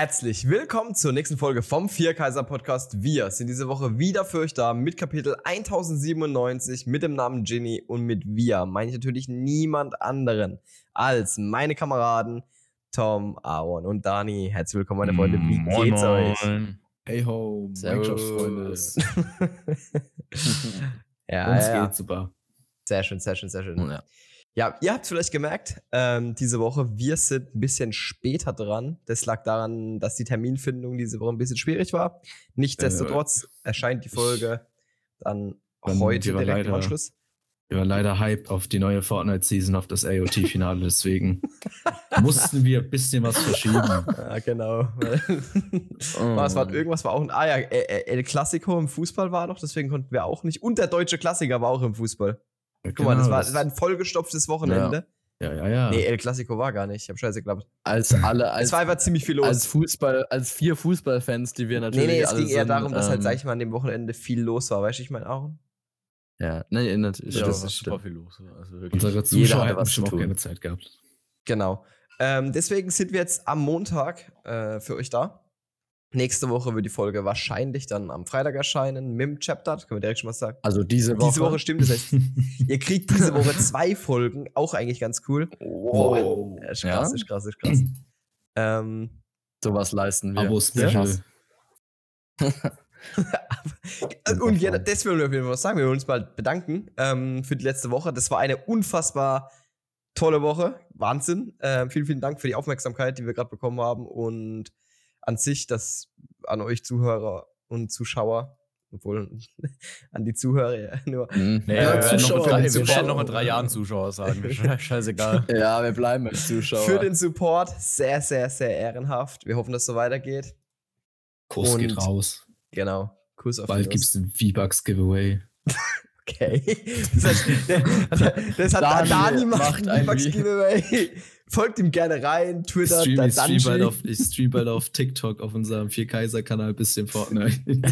Herzlich willkommen zur nächsten Folge vom Vierkaiser Podcast. Wir sind diese Woche wieder für euch da mit Kapitel 1097 mit dem Namen Ginny und mit wir meine ich natürlich niemand anderen als meine Kameraden Tom, Aaron und Dani. Herzlich willkommen, meine Freunde. Wie Moin, geht's euch? moin. Hey ho. Minecraft-Freunde. ja, Uns ja. geht's super. Sehr schön, sehr schön, sehr schön. Ja. Ja, ihr habt vielleicht gemerkt, ähm, diese Woche, wir sind ein bisschen später dran. Das lag daran, dass die Terminfindung diese Woche ein bisschen schwierig war. Nichtsdestotrotz erscheint die Folge dann, Dann heute direkt im leider- Anschluss. Wir waren leider hyped auf die neue Fortnite-Season, auf das AOT-Finale, deswegen mussten wir ein bisschen was verschieben. Ja, genau. Was war, irgendwas war auch ein. Ah ja, äh, äh, El Clasico im Fußball war noch, deswegen konnten wir auch nicht. Und der deutsche Klassiker war auch im Fußball. Guck mal, das Genau, war, das war ein vollgestopftes Wochenende. Ja, ja, ja. Nee, El Clasico war gar nicht. Ich hab scheiße geglaubt. Als alle, Es als, war einfach ziemlich viel los. als Fußball, als vier Fußballfans, die wir nee, natürlich. nee, es alle ging eher sind, darum, dass halt, ähm, sag ich mal, an dem Wochenende viel los war. Weißt du, ich meine, Aaron? Ja, nee, natürlich. Ja, das ist super viel los. Also wirklich. Unsere Jeder Zuschauer was bestimmt auch gerne Zeit gehabt. Genau. Ähm, deswegen sind wir jetzt am Montag äh, für euch da. Nächste Woche wird die Folge wahrscheinlich dann am Freitag erscheinen mit dem Chapter. Das können wir direkt schon mal sagen. Also diese Woche. Diese Woche stimmt. Das heißt, ihr kriegt diese Woche zwei Folgen. Auch eigentlich ganz cool. Wow. Ja, ist Ja? krass, ist krass, ist krass. ähm, Sowas leisten wir. Abo-Special. Krass. und ja, das wollen wir auf jeden Fall was sagen. Wir wollen uns mal bedanken ähm, für die letzte Woche. Das war eine unfassbar tolle Woche. Wahnsinn. Ähm, vielen, vielen Dank für die Aufmerksamkeit, die wir gerade bekommen haben. Und an sich, das an euch Zuhörer und Zuschauer, obwohl an die Zuhörer ja, nur. Hm. Nee, Ja, wir, werden noch drei, wir Zuschauer. werden noch in drei Jahren Zuschauer sagen. Sche- Scheißegal. Ja, wir bleiben als Zuschauer. Für den Support sehr, sehr, sehr ehrenhaft. Wir hoffen, dass es so weitergeht. Kuss geht Und- raus. Genau. Kuss auf Bald die gibt's ein V-Bucks-Giveaway. Okay. Das, heißt, das, das hat Dani Dani macht macht ein ein V-Bucks Vi- Folgt ihm gerne rein. Twitter, stream, ich, stream bald auf, ich stream bald auf TikTok auf unserem Vier-Kaiser-Kanal bisschen Fortnite.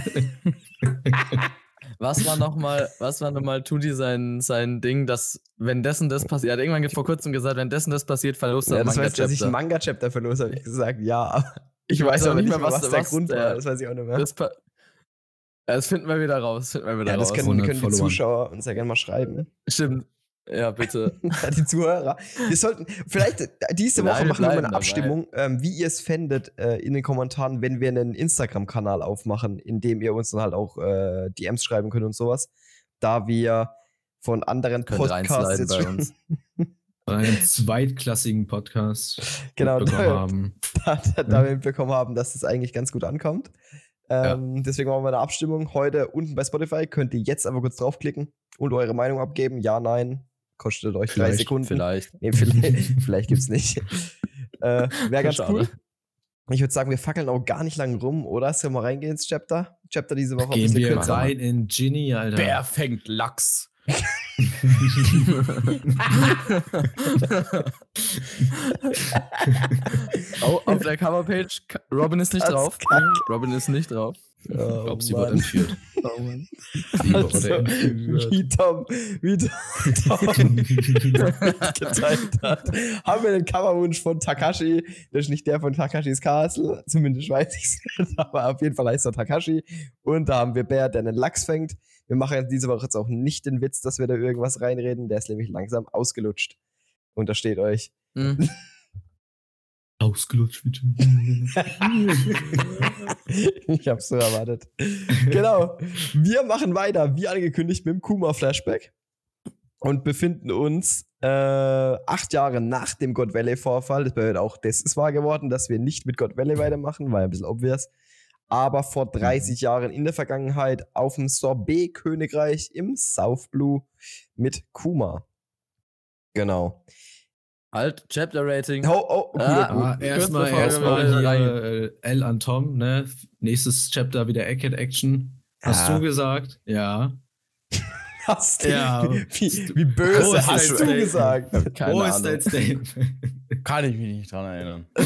Was war nochmal, was war nochmal Tuti sein, sein Ding, dass, wenn dessen das passiert, er hat irgendwann vor kurzem gesagt, wenn dessen das passiert, verlust er Ja, das weiß, dass ich Manga-Chapter. ein Manga-Chapter verlose, habe ich gesagt. Ja, ich, Ich weiß aber nicht mehr, was, was- der was Grund der- war. Das weiß ich auch nicht mehr. Das, das finden wir wieder raus. Finden wir wieder Ja, das raus. können, 100 können die. Zuschauer uns ja gerne mal schreiben. Stimmt. Ja, bitte. die Zuhörer. Wir sollten vielleicht äh, diese Woche machen wir mal eine. Abstimmung, ähm, wie ihr es fändet äh, in den Kommentaren, wenn wir einen Instagram-Kanal aufmachen, in dem ihr uns dann halt auch äh, DMs schreiben könnt und sowas. Da wir von anderen Könnt Podcasts jetzt bei schon, uns. einen zweitklassigen Podcast genau, bekommen da, haben. da, da, da wir mitbekommen haben, dass das eigentlich ganz gut ankommt. Ähm, Deswegen machen wir eine Abstimmung heute unten bei Spotify. Könnt ihr jetzt einfach kurz draufklicken und eure Meinung abgeben. Ja, nein. Kostet euch drei Sekunden. Vielleicht. Nee, vielleicht, vielleicht gibt's nicht. Äh, Wäre ganz Schade. cool. Ich würde sagen, wir fackeln auch gar nicht lang rum, oder? Sollen wir reingehen ins Chapter? Chapter diese Woche ein Gehen bisschen wir kürzer. rein in Ginny, Alter. Wer fängt Lachs? oh, auf der Coverpage, Robin ist nicht Das drauf. Kacke. Robin ist nicht drauf. Ich glaube, sie wurde entführt. Oh Mann. Sie Also, wurde entführt. wie Tom, wie Tom gezeigt hat, haben wir den Coverwunsch von Takashi. Das ist nicht der von Takashis Castle, zumindest weiß ich es nicht, aber auf jeden Fall heißt er Takashi. Und da haben wir Bär, der einen Lachs fängt. Wir machen jetzt diese Woche jetzt auch nicht den Witz, dass wir da irgendwas reinreden. Der ist nämlich langsam ausgelutscht. Und da steht euch. Hm. Ausgelutscht wie Ginny. ich hab's so erwartet. genau. Wir machen weiter, wie angekündigt, mit dem Kuma-Flashback und befinden uns äh, acht Jahre nach dem God Valley-Vorfall. Das bedeutet auch, das ist wahr geworden, dass wir nicht mit God Valley weitermachen, war ja ein bisschen obvious. Aber vor 30 Jahren in der Vergangenheit auf dem Sorbet-Königreich im South Blue mit Kuma. Genau. Halt, Chapter Rating. Oh, oh, gut, Ah, gut. Ah, erstmal hier äh, L an Tom, ne? Nächstes Chapter wieder Egghead Action. Hast Ja. du gesagt? Ja. Hast du, Ja. wie, wie böse hast du Statement? gesagt? Keine Wo Ahnung. ist dein Statement? Kann ich mich nicht dran erinnern.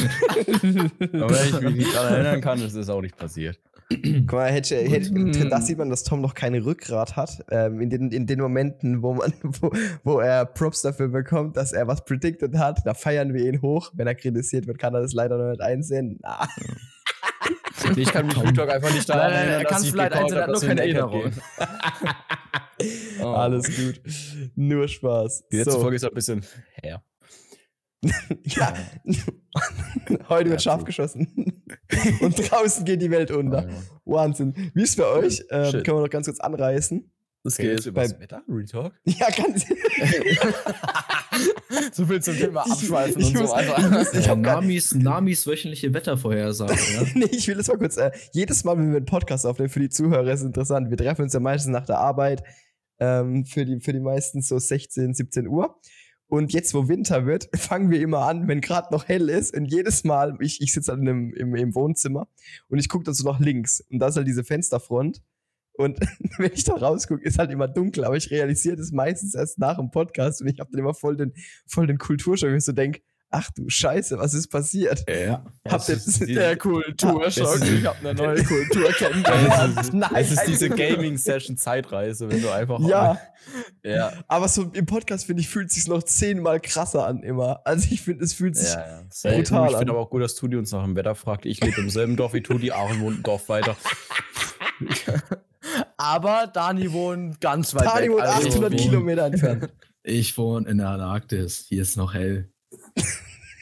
Aber wenn ich mich nicht dran erinnern kann, ist es auch nicht passiert. Guck mal, hätte, hätte, Mhm. da sieht man, dass Tom noch keine Rückgrat hat. Ähm, in, den, in den Momenten, wo, man, wo, wo er Props dafür bekommt, dass er was predicted hat, da feiern wir ihn hoch. Wenn er kritisiert wird, kann er das leider noch nicht einsehen. Na, Ich kann mich Real Talk einfach nicht daran erinnern, er kann ich vielleicht gecallt eins, er hat nur keine Erinnerung. Oh. Alles gut. Nur Spaß. Die letzte so. Folge ist ein bisschen her. Ja. Heute wird scharf geschossen. Und draußen geht die Welt unter. Wahnsinn. Wie ist bei euch? Ähm, können wir noch ganz kurz anreißen. Das geht. bei- Wetter? Real Talk? Ja, ganz. so viel zum Thema Ich- abschweifen ich und so einfach. Ich hab grad- Namis, Namis wöchentliche Wettervorhersage, ja? nee, ich will das mal kurz. Äh, jedes Mal, wenn wir einen Podcast aufnehmen, für die Zuhörer ist es interessant. Wir treffen uns ja meistens nach der Arbeit. Ähm, für, die, für die meisten so 16, 17 Uhr. Und jetzt, wo Winter wird, fangen wir immer an, wenn gerade noch hell ist. Und jedes Mal, ich, ich sitze dann im, im, im Wohnzimmer und ich gucke dann so nach links. Und da ist halt diese Fensterfront. Und wenn ich da rausgucke, ist halt immer dunkel. Aber ich realisiere das meistens erst nach dem Podcast. Und ich habe dann immer voll den, voll den Kulturschock, wenn ich so denke, ach du Scheiße, was ist passiert? Ja. Habt ihr Es ist die- Der Kulturschock. Ist- Ich habe eine neue Kultur Es kennengelernt. ist, Nein, es ist diese Gaming-Session-Zeitreise, wenn du einfach. Ja, Ja, aber so im Podcast, finde ich, fühlt es sich noch zehnmal krasser an immer. Also ich finde, es fühlt sich. ja, ja. Brutal Ich an. finde aber auch gut, dass Tudi uns nach dem Wetter fragt. Ich lebe im selben Dorf wie Tudi, wohnt im Dorf weiter. Aber Dani wohnt ganz weit Tani weg. wohnt also 800 wo- Kilometer entfernt. Ich wohne in der Antarktis. Hier ist noch hell.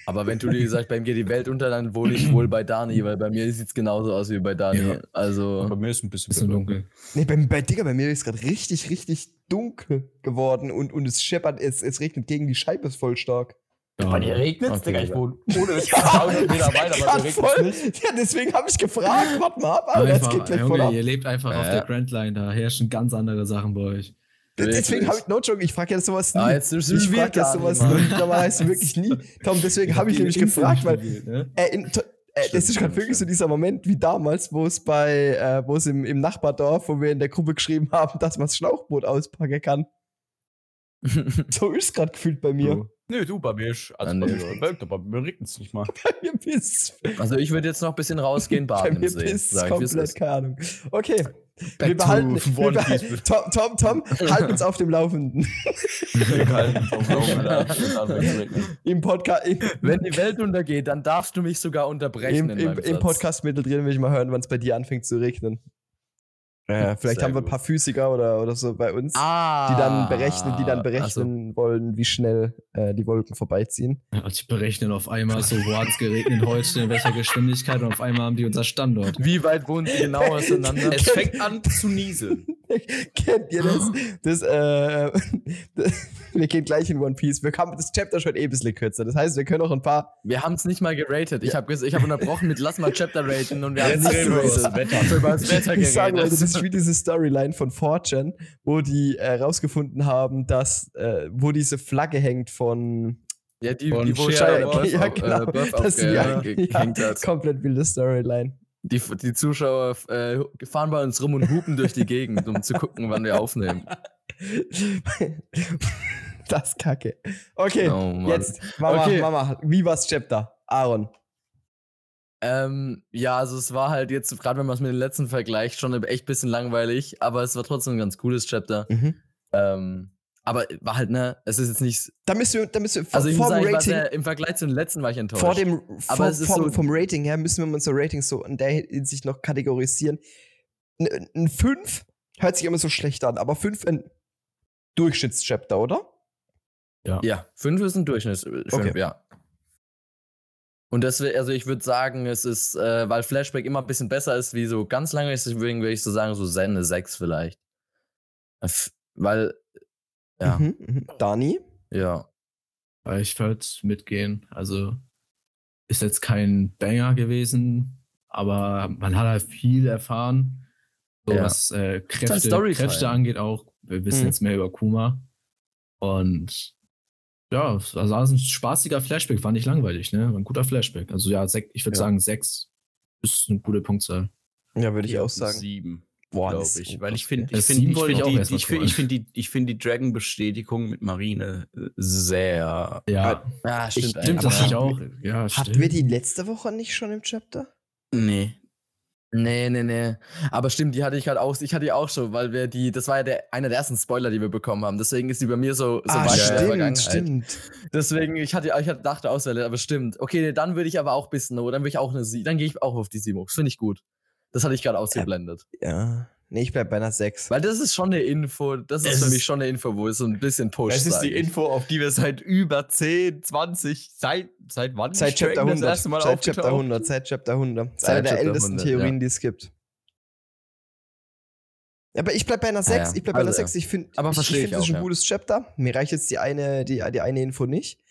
Aber wenn du dir sagst, bei mir geht die Welt unter, dann wohne ich wohl bei Dani, weil bei mir sieht es genauso aus wie bei Dani. Ja. Also, Bei mir ist ein bisschen, Bisschen dunkel. Nee, bei, bei Digga, bei mir ist gerade richtig, richtig dunkel geworden und, und es scheppert, es, es regnet gegen die Scheibe ist voll stark. Ja, regnet Okay, Digga, ich wohne ohne Ja, Meter aber voll. nicht. Ja, deswegen habe ich gefragt. Warte mal ab, aber jetzt Einfach, geht gleich voll Junge, ab. ihr lebt einfach auf Ja. der Grand Line, da herrschen ganz andere Sachen bei euch. Deswegen habe ich, no joke, ich frage ja sowas nie. Ah, jetzt ich frage ja sowas nie. Normalerweise wirklich nie. Tom, deswegen habe ich nämlich gefragt, weil Äh, in, to- äh, das ist gerade wirklich so dieser Moment wie damals, wo es bei, äh, wo es im, im Nachbardorf, wo wir in der Gruppe geschrieben haben, dass man das Schlauchboot auspacken kann. So ist es gerade gefühlt bei mir. Nö, du, bei mir ist. Also Ah, bei nee. mir, bei, bei mir regnet es nicht mal. Bei mir bist also ich würde jetzt noch ein bisschen rausgehen, bei baden mir im See. bist Sag ich, komplett, ist. keine Ahnung. Okay. Back wir behalten, wir behalten. Tom, Tom, Tom, halt uns auf dem Laufenden. Im Podcast, im, Wenn die Welt untergeht, dann darfst du mich sogar unterbrechen. im, im, im. Podcast mittendrin will ich mal hören, wann es bei dir anfängt zu regnen. Äh, vielleicht Sehr haben wir ein paar Physiker oder, oder so bei uns. Ah, die dann berechnen, die dann ach so. berechnen wollen, wie schnell äh, die Wolken vorbeiziehen. Ja, die berechnen auf einmal so, wo hat es geregnet heute, in welcher Geschwindigkeit und auf einmal haben die unser Standort. Wie weit wohnen sie genau auseinander? Es fängt an zu nieseln. Kennt ihr das? das, äh, das? Wir gehen gleich in One Piece. Wir haben das Chapter schon eh ein bisschen kürzer. Das heißt, wir können noch ein paar. Wir haben es nicht mal geratet. Ich habe ich hab unterbrochen mit Lass mal Chapter raten und wir haben nicht über das geratet. Wetter. So über das Wetter Ich sage. Leute, das ist wie diese Storyline von 4chan, wo die äh, rausgefunden haben, dass, äh, wo diese Flagge hängt von. ja, die, Von die wo LaBeouf, LaBeouf ja, genau. äh, Buff dass die, ja, ja, hat. komplett wilde Storyline. Die, die Zuschauer äh, fahren bei uns rum und hupen durch die Gegend, um zu gucken, wann wir aufnehmen. das ist kacke. Okay, Oh, Mann. jetzt, Mama, Okay. Mama, wie war's Chapter? Aaron. Ähm, ja, also es war halt jetzt, gerade wenn man es mit dem letzten vergleicht, schon echt ein bisschen langweilig, aber es war trotzdem ein ganz cooles Chapter. Ähm, aber war halt, ne, es ist jetzt nicht. Da müssen wir, da müssen wir Also vor sagen, Rating, sehr, im Vergleich zu den letzten war ich enttäuscht. vor dem, Aber vor, es ist vom, so- vom Rating her müssen wir unser Rating so in der Hinsicht noch kategorisieren. Ein- Ein 5 hört sich immer so schlecht an, aber 5 ein Durchschnittschapter, oder? Ja, fünf ist ein Durchschnitt. Fünf, Okay. ja. Und deswegen, also ich würde sagen, es ist, äh, weil Flashback immer ein bisschen besser ist, wie so ganz lange ist, deswegen würde ich so sagen, so eine 6 vielleicht. Äh, f- Weil, ja, Mhm, mhm. Dani? ja. Ich würde mitgehen. Also ist jetzt kein Banger gewesen, aber man hat halt viel erfahren. So Ja. was äh, Kräfte, Storytime. Kräfte angeht auch. Wir wissen Mhm. jetzt mehr über Kuma. Und ja, es war also ein spaßiger Flashback, war nicht langweilig, ne? War ein guter Flashback. Also ja, ich würde Ja. sagen, sechs ist eine gute Punktzahl. Ja, würde ich auch sagen. Sieben. Boah, glaube ich. Weil ich finde, ich finde, ich ich auch die, ich finde, ich finde die, ich finde die Dragon-Bestätigung mit Marine äh, sehr. Ja, Ja, Ich- stimmt. stimmt, aber das ich auch. Ja, Hatten stimmt. wir die letzte Woche nicht schon im Chapter? Nee. Nee, nee, nee. Aber stimmt, die hatte ich halt auch, ich hatte die auch schon, weil wir die, das war ja der, einer der ersten Spoiler, die wir bekommen haben. Deswegen ist die bei mir so, so ah, weit in der stimmt, Vergangenheit. stimmt. Deswegen, ich hatte, ich hatte dachte Auswahl, aber stimmt. Okay, nee, dann würde ich aber auch bis no, dann würde ich auch eine Sie, dann gehe ich auch auf die. Das finde ich gut. Das hatte ich gerade ausgeblendet. Ja. Nee, ich bleib bei einer 6. Weil das ist schon eine Info, das ist Es für ist- mich schon eine Info, wo es so ein bisschen pusht. Das ist die. Info, auf die wir seit über 10, 20, seit, seit wann? Seit ist Chapter Dragon 100. Das erste Mal Seit Chapter aufgetaucht? 100. Seit Chapter 100. Das ist Seit eine der Chapter ältesten 100, Theorien, ja. die es gibt. Aber ich bleib bei einer 6. ja. Ich bleib bei einer Also, 6. Ich finde, ich, ich verstehe find, ich das ist auch, ein ja. gutes Chapter. Mir reicht jetzt die eine, die, die eine Info nicht.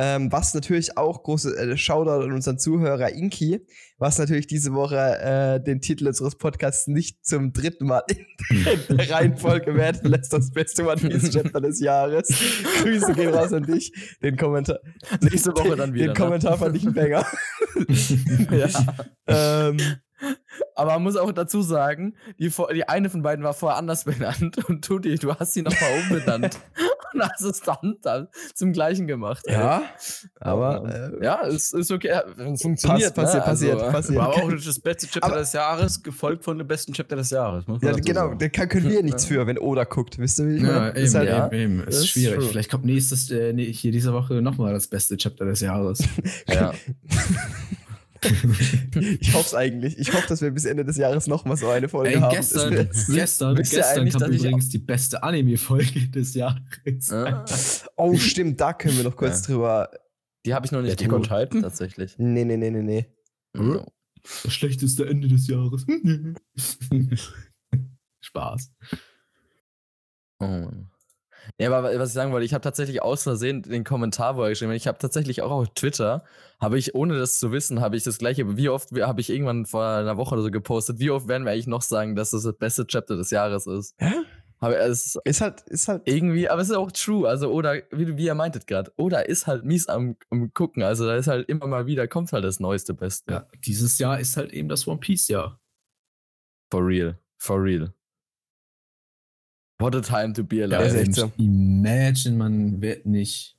Ähm, was natürlich auch große äh, Shoutout an unseren Zuhörer Inki, was natürlich diese Woche äh, den Titel unseres Podcasts nicht zum dritten Mal in der Reihenfolge werden lässt, das beste One Piece Chapter des Jahres. Grüße gehen raus an dich. Den Kommentar. Nächste Woche dann wieder. Den Kommentar fand ich ein Banger. Ne? ja. ähm, Aber man muss auch dazu sagen, die, die eine von beiden war vorher anders benannt und du, die, du hast sie nochmal umbenannt und hast es dann, dann zum gleichen gemacht. ey. ja, aber äh, Ja, es ist okay. Es funktioniert. passiert, ne? passiert, also, passiert. War auch das beste Chapter Aber- des Jahres, gefolgt von dem besten Chapter des Jahres. Ja, genau, sagen. da können wir nichts für, wenn Oda guckt, wisst ihr, wie ich Ja, meine? eben, Ist halt, ja. eben, eben. Ist, Ist schwierig. true. Vielleicht kommt nächstes, äh, nee, hier diese Woche nochmal das beste Chapter des Jahres. Ja. Ich hoffe es eigentlich. Ich hoffe, dass wir bis Ende des Jahres noch mal so eine Folge Ey, haben. gestern, Das gestern, gestern kam übrigens die beste Anime-Folge des Jahres. Ja. oh, stimmt, da können wir noch kurz drüber. Die habe ich noch nicht on geguckt, tatsächlich. Nee, nee, nee, nee, nee. Ja. Das schlechteste Ende des Jahres. Spaß. Oh Mann. Ja, aber was ich sagen wollte, ich habe tatsächlich aus Versehen den Kommentar, wo er geschrieben hat, ich habe tatsächlich auch auf Twitter, habe ich, ohne das zu wissen, habe ich das gleiche, wie oft habe ich irgendwann vor einer Woche oder so gepostet, wie oft werden wir eigentlich noch sagen, dass das das beste Chapter des Jahres ist? Ja? Aber es ist Ist halt, ist halt. irgendwie, aber es ist auch true, also oder, wie, wie ihr meintet gerade, oder ist halt mies am, am gucken, also da ist halt immer mal wieder, kommt halt das neueste Beste. Ja, dieses Jahr ist halt eben das One Piece-Jahr. For real, for real. What a time to be Ja, alive. und so. Imagine, man wird nicht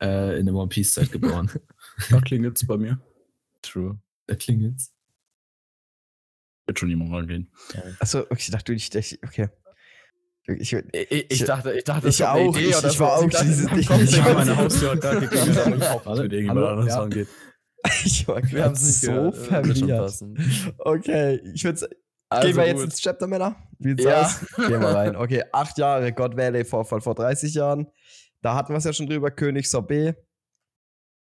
äh, in der One Piece-Zeit geboren. Da klingelt's bei mir. True. da klingelt's. Wird schon jemand rangehen. Achso, okay, ich dachte, ich, ich okay. Ich, ich, Ich, dachte, ich dachte, ich auch, Idee ich- war auch dieses- es ich- Idee. meine Haustür hat gerade geklingelt, aber ich auch mit irgendjemand anderes Ja. rangeht. ich war Wir gerade haben es so schon verwirrt. Okay, ich würde Also Gehen wir jetzt gut. ins Chapter, Männer? Wie sieht's Ja. aus? Gehen wir rein. Okay, acht Jahre God Valley Vorfall vor 30 Jahren. Da hatten wir es ja schon drüber. König Sorbet.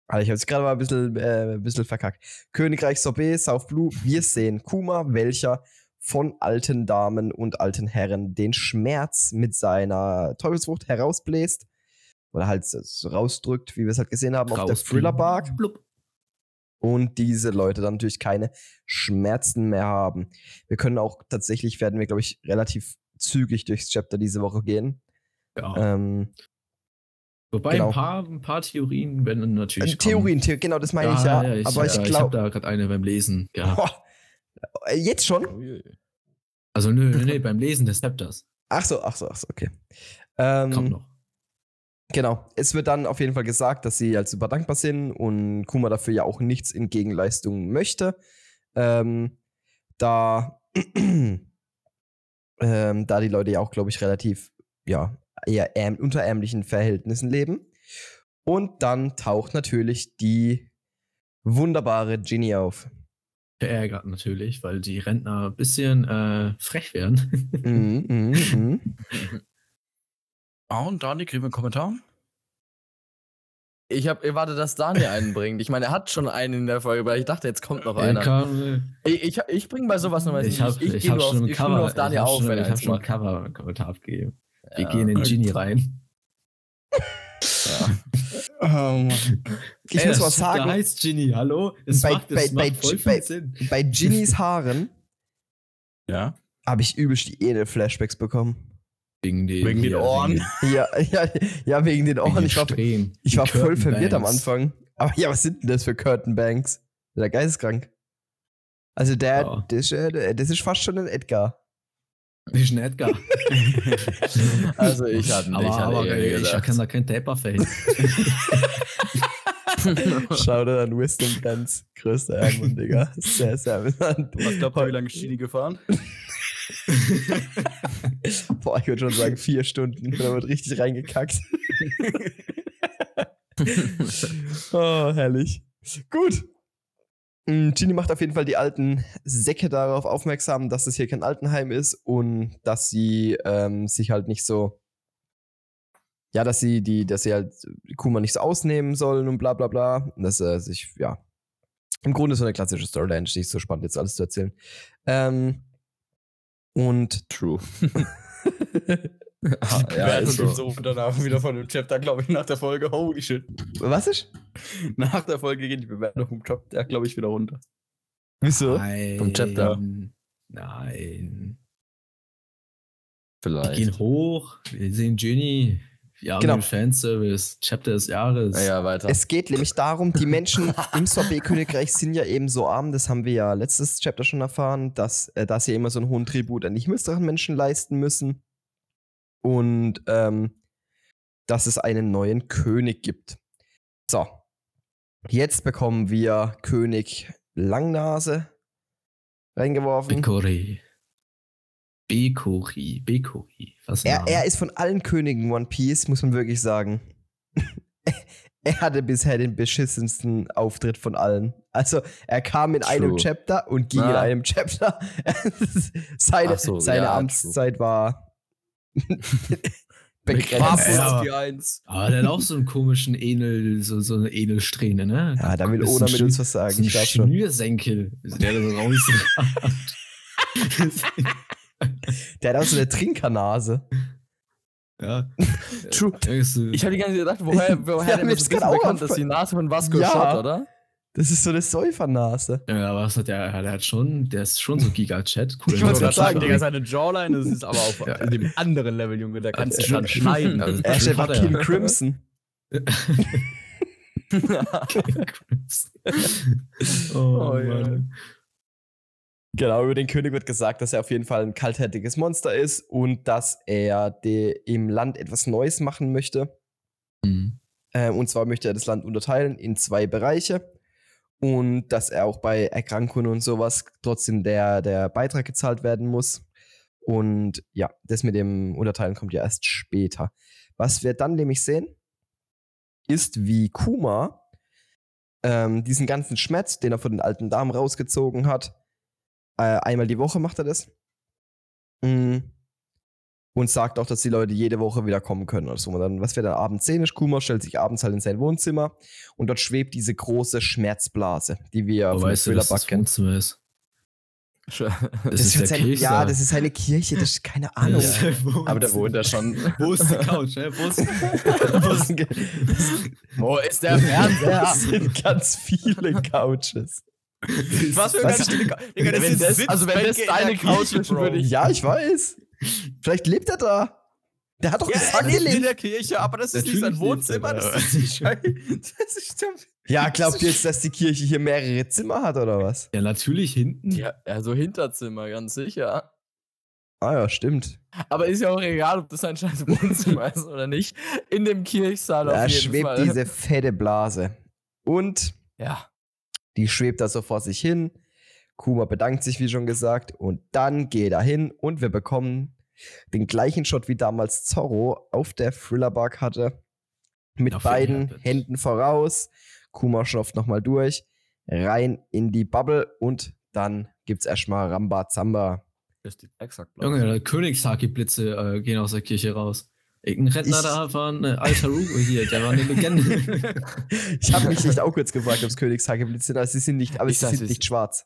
Also ich habe es gerade mal ein bisschen, äh, ein bisschen verkackt. Königreich Sorbet, South Blue. Wir sehen Kuma, welcher von alten Damen und alten Herren den Schmerz mit seiner Teufelsfrucht herausbläst. Oder halt so rausdrückt, wie wir es halt gesehen haben, auf der Thriller Bark Blub. Und diese Leute dann natürlich keine Schmerzen mehr haben. Wir können auch tatsächlich, werden wir, glaube ich, relativ zügig durchs Chapter diese Woche gehen. Ja. Ähm, Wobei genau. ein, paar, ein paar Theorien werden natürlich. äh, Theorien, The genau, das meine ich ja. ich, aber ich ja, Ich glaube. habe da gerade eine beim Lesen gehabt. Jetzt schon? Uiui. Also, nö, nö, nee, beim Lesen des Chapters. Ach so, ach so, ach so, okay. Ähm, Kommt noch. Genau. Es wird dann auf jeden Fall gesagt, dass sie als super dankbar sind und Kuma dafür ja auch nichts in Gegenleistung möchte. Ähm, da, ähm, da die Leute ja auch, glaube ich, relativ, ja, eher ärm, unter ärmlichen Verhältnissen leben. Und dann taucht natürlich die wunderbare Ginny auf. Verärgert natürlich, weil die Rentner ein bisschen äh, frech werden. mhm, mhm, mhm. Ah, und Dani, kriegen wir einen Kommentar? Ich habe erwartet, dass Daniel einen bringt. Ich meine, er hat schon einen in der Folge, aber ich dachte, jetzt kommt noch Äh, einer. kann, Ich, ich, ich bringe bei sowas nochmal ich habe ich, ich gehe hab nur, schon ich geh nur Cover, auf Daniel ich hab auf, schon, wenn ich hab eins schon einen. Cover, Kommentar abgegeben. Wir Ja. gehen in okay. Genie rein. Ich Ey, muss das was sagen. heißt Genie, hallo? Es Bei- macht, es bei- bei macht voll G- bei-. Bei Ginnys Haaren Ja. habe ich übelst die Edel-Flashbacks bekommen. Wegen den, Wegen den Ohren. Wegen, Ja, ja, ja, wegen den wegen Ohren. den Ich war, Strähnen. ich war voll verwirrt am. Anfang. Aber ja, was sind denn das für Curtain Banks? Der geisteskrank. Also der, Ja. das, ist, äh, das ist fast schon ein Edgar. Das ist ein Edgar. Also ich hatte aber ich hatte aber ey, ich kann da kein Taper fällen. Schau dir an Wisdom Dance. Größter Ehrenmann, Digga. Sehr, sehr amüsant. Was glaubt ihr, wie lange ist Chini gefahren? Boah, ich würde schon sagen, vier Stunden. Da wird richtig reingekackt. oh, herrlich. Gut. Mm, Genie macht auf jeden Fall die alten Säcke darauf aufmerksam, dass es hier kein Altenheim ist und dass sie ähm, sich halt nicht so. Ja, dass sie die, dass sie halt Kuma nicht so ausnehmen sollen und bla bla bla. Und dass er sich, ja. Im Grunde so eine klassische Storyline, nicht so spannend, jetzt alles zu erzählen. Ähm, und True. Ah, ja, ist so. so danach wieder von dem Chapter, glaube ich, nach der Folge. Holy shit. was ist? Nach der Folge geht die Bewertung vom Chapter, glaube ich, wieder runter. Wieso? Nein. Vom Chapter. Nein. Wir Vielleicht. gehen hoch, wir sehen Ginny. Ja, Genau. Fanservice, Chapter des Jahres. Ja, ja, weiter. Es geht nämlich darum, die Menschen im Sorbet-Königreich sind ja eben so arm, das haben wir ja letztes Chapter schon erfahren, dass, äh, dass sie immer so einen hohen Tribut an die Himmelsdrachenmenschen leisten müssen. Und ähm, dass es einen neuen König gibt. So. Jetzt bekommen wir König Langnase reingeworfen. Bekori. Bekori. Bekori. Was Er, er ist von allen Königen One Piece, muss man wirklich sagen. er hatte bisher den beschissensten Auftritt von allen. Also, er kam in einem True. Chapter und ging in Ah. einem Chapter. seine so, seine ja, Amtszeit war begrenzt. Ja. die Eins. Aber der hat auch so einen komischen Ähnel, so, so eine Ähnelsträhne, ne? Ja, da will ein mit uns was sagen. so ein Ich. Schnürsenkel, der da so rausragt. Der hat auch so eine Trinkernase. ja. True. True. Ich habe die ganze Zeit gedacht, woher, woher Ja, denn das ist Wissen bekannt, dass die Nase von Vasco Ja. Shot, oder? Das ist so eine Säufernase. ja, aber was hat der, der hat schon, der ist schon so Giga-Chat. Cool. Ich wollte gerade sagen, Digga, seine Jawline, das ist aber auf Ja. dem anderen Level, Junge. Da kannst du schon schneiden. Also, Er ist einfach hat er. King Crimson. oh, Oh, ja. Mann. Genau, über den König wird gesagt, dass er auf jeden Fall ein kaltherziges Monster ist und dass er im Land etwas Neues machen möchte. Mhm. Äh, und zwar möchte er das Land unterteilen in zwei Bereiche. Und dass er auch bei Erkrankungen und sowas trotzdem der, der Beitrag gezahlt werden muss. Und ja, das mit dem Unterteilen kommt ja erst später. Was wir dann nämlich sehen, ist, wie Kuma ähm, diesen ganzen Schmerz, den er von den alten Damen rausgezogen hat, einmal die Woche macht er das. Mm. Und sagt auch, dass die Leute jede Woche wieder kommen können oder so. Und dann, was wir dann abends sehen, ist, Kuma stellt sich abends halt in sein Wohnzimmer und dort schwebt diese große Schmerzblase, die wir Aber von weißt Thriller das Bug kennen. Ist? Das, Das ist der seine, ja, das ist seine Kirche, das ist keine Ahnung. Das ist der Aber der wohnt ja schon. Wo ist die Couch? Ne? Wo ist, Das sind, Wo ist der Fernseher? das sind ganz viele Couches. Was für Was- ganz Digga, das Wenn sind das- also wenn das deine Couch Kirche, ist, würde ich- Ja, ich weiß. Vielleicht lebt er da. Der hat doch Ja, gesagt, er lebt in der Kirche, aber das ist nicht sein Wohnzimmer. er da. Das ist, das ist Ja, glaubt ihr jetzt, dass die Kirche hier mehrere Zimmer hat oder was? ja, natürlich hinten. Ja, also Hinterzimmer, ganz sicher. Ah ja, stimmt. Aber ist ja auch egal, ob das ein scheiß Wohnzimmer ist oder nicht. In dem Kirchsaal Da auf jeden schwebt Fall. diese fette Blase. Und ja. Die schwebt da so vor sich hin. Kuma bedankt sich, wie schon gesagt, und dann geht er hin und wir bekommen den gleichen Shot wie damals Zorro auf der Thriller-Bar hatte. Mit Auf beiden. Händen voraus. Kuma schnauft nochmal durch. Rein in die Bubble und dann gibt's erstmal Ramba-Zamba. ist exakt. Junge, Königshaki-Blitze äh, gehen aus der Kirche raus. Irgendein Redner Ich- da war ein äh, alter Rugo hier, der war eine Legende. Ich habe mich nicht auch kurz gefragt, ob es Königshakeblitze sind, aber sie sind nicht, aber Ich sie sag's, sind nicht schwarz.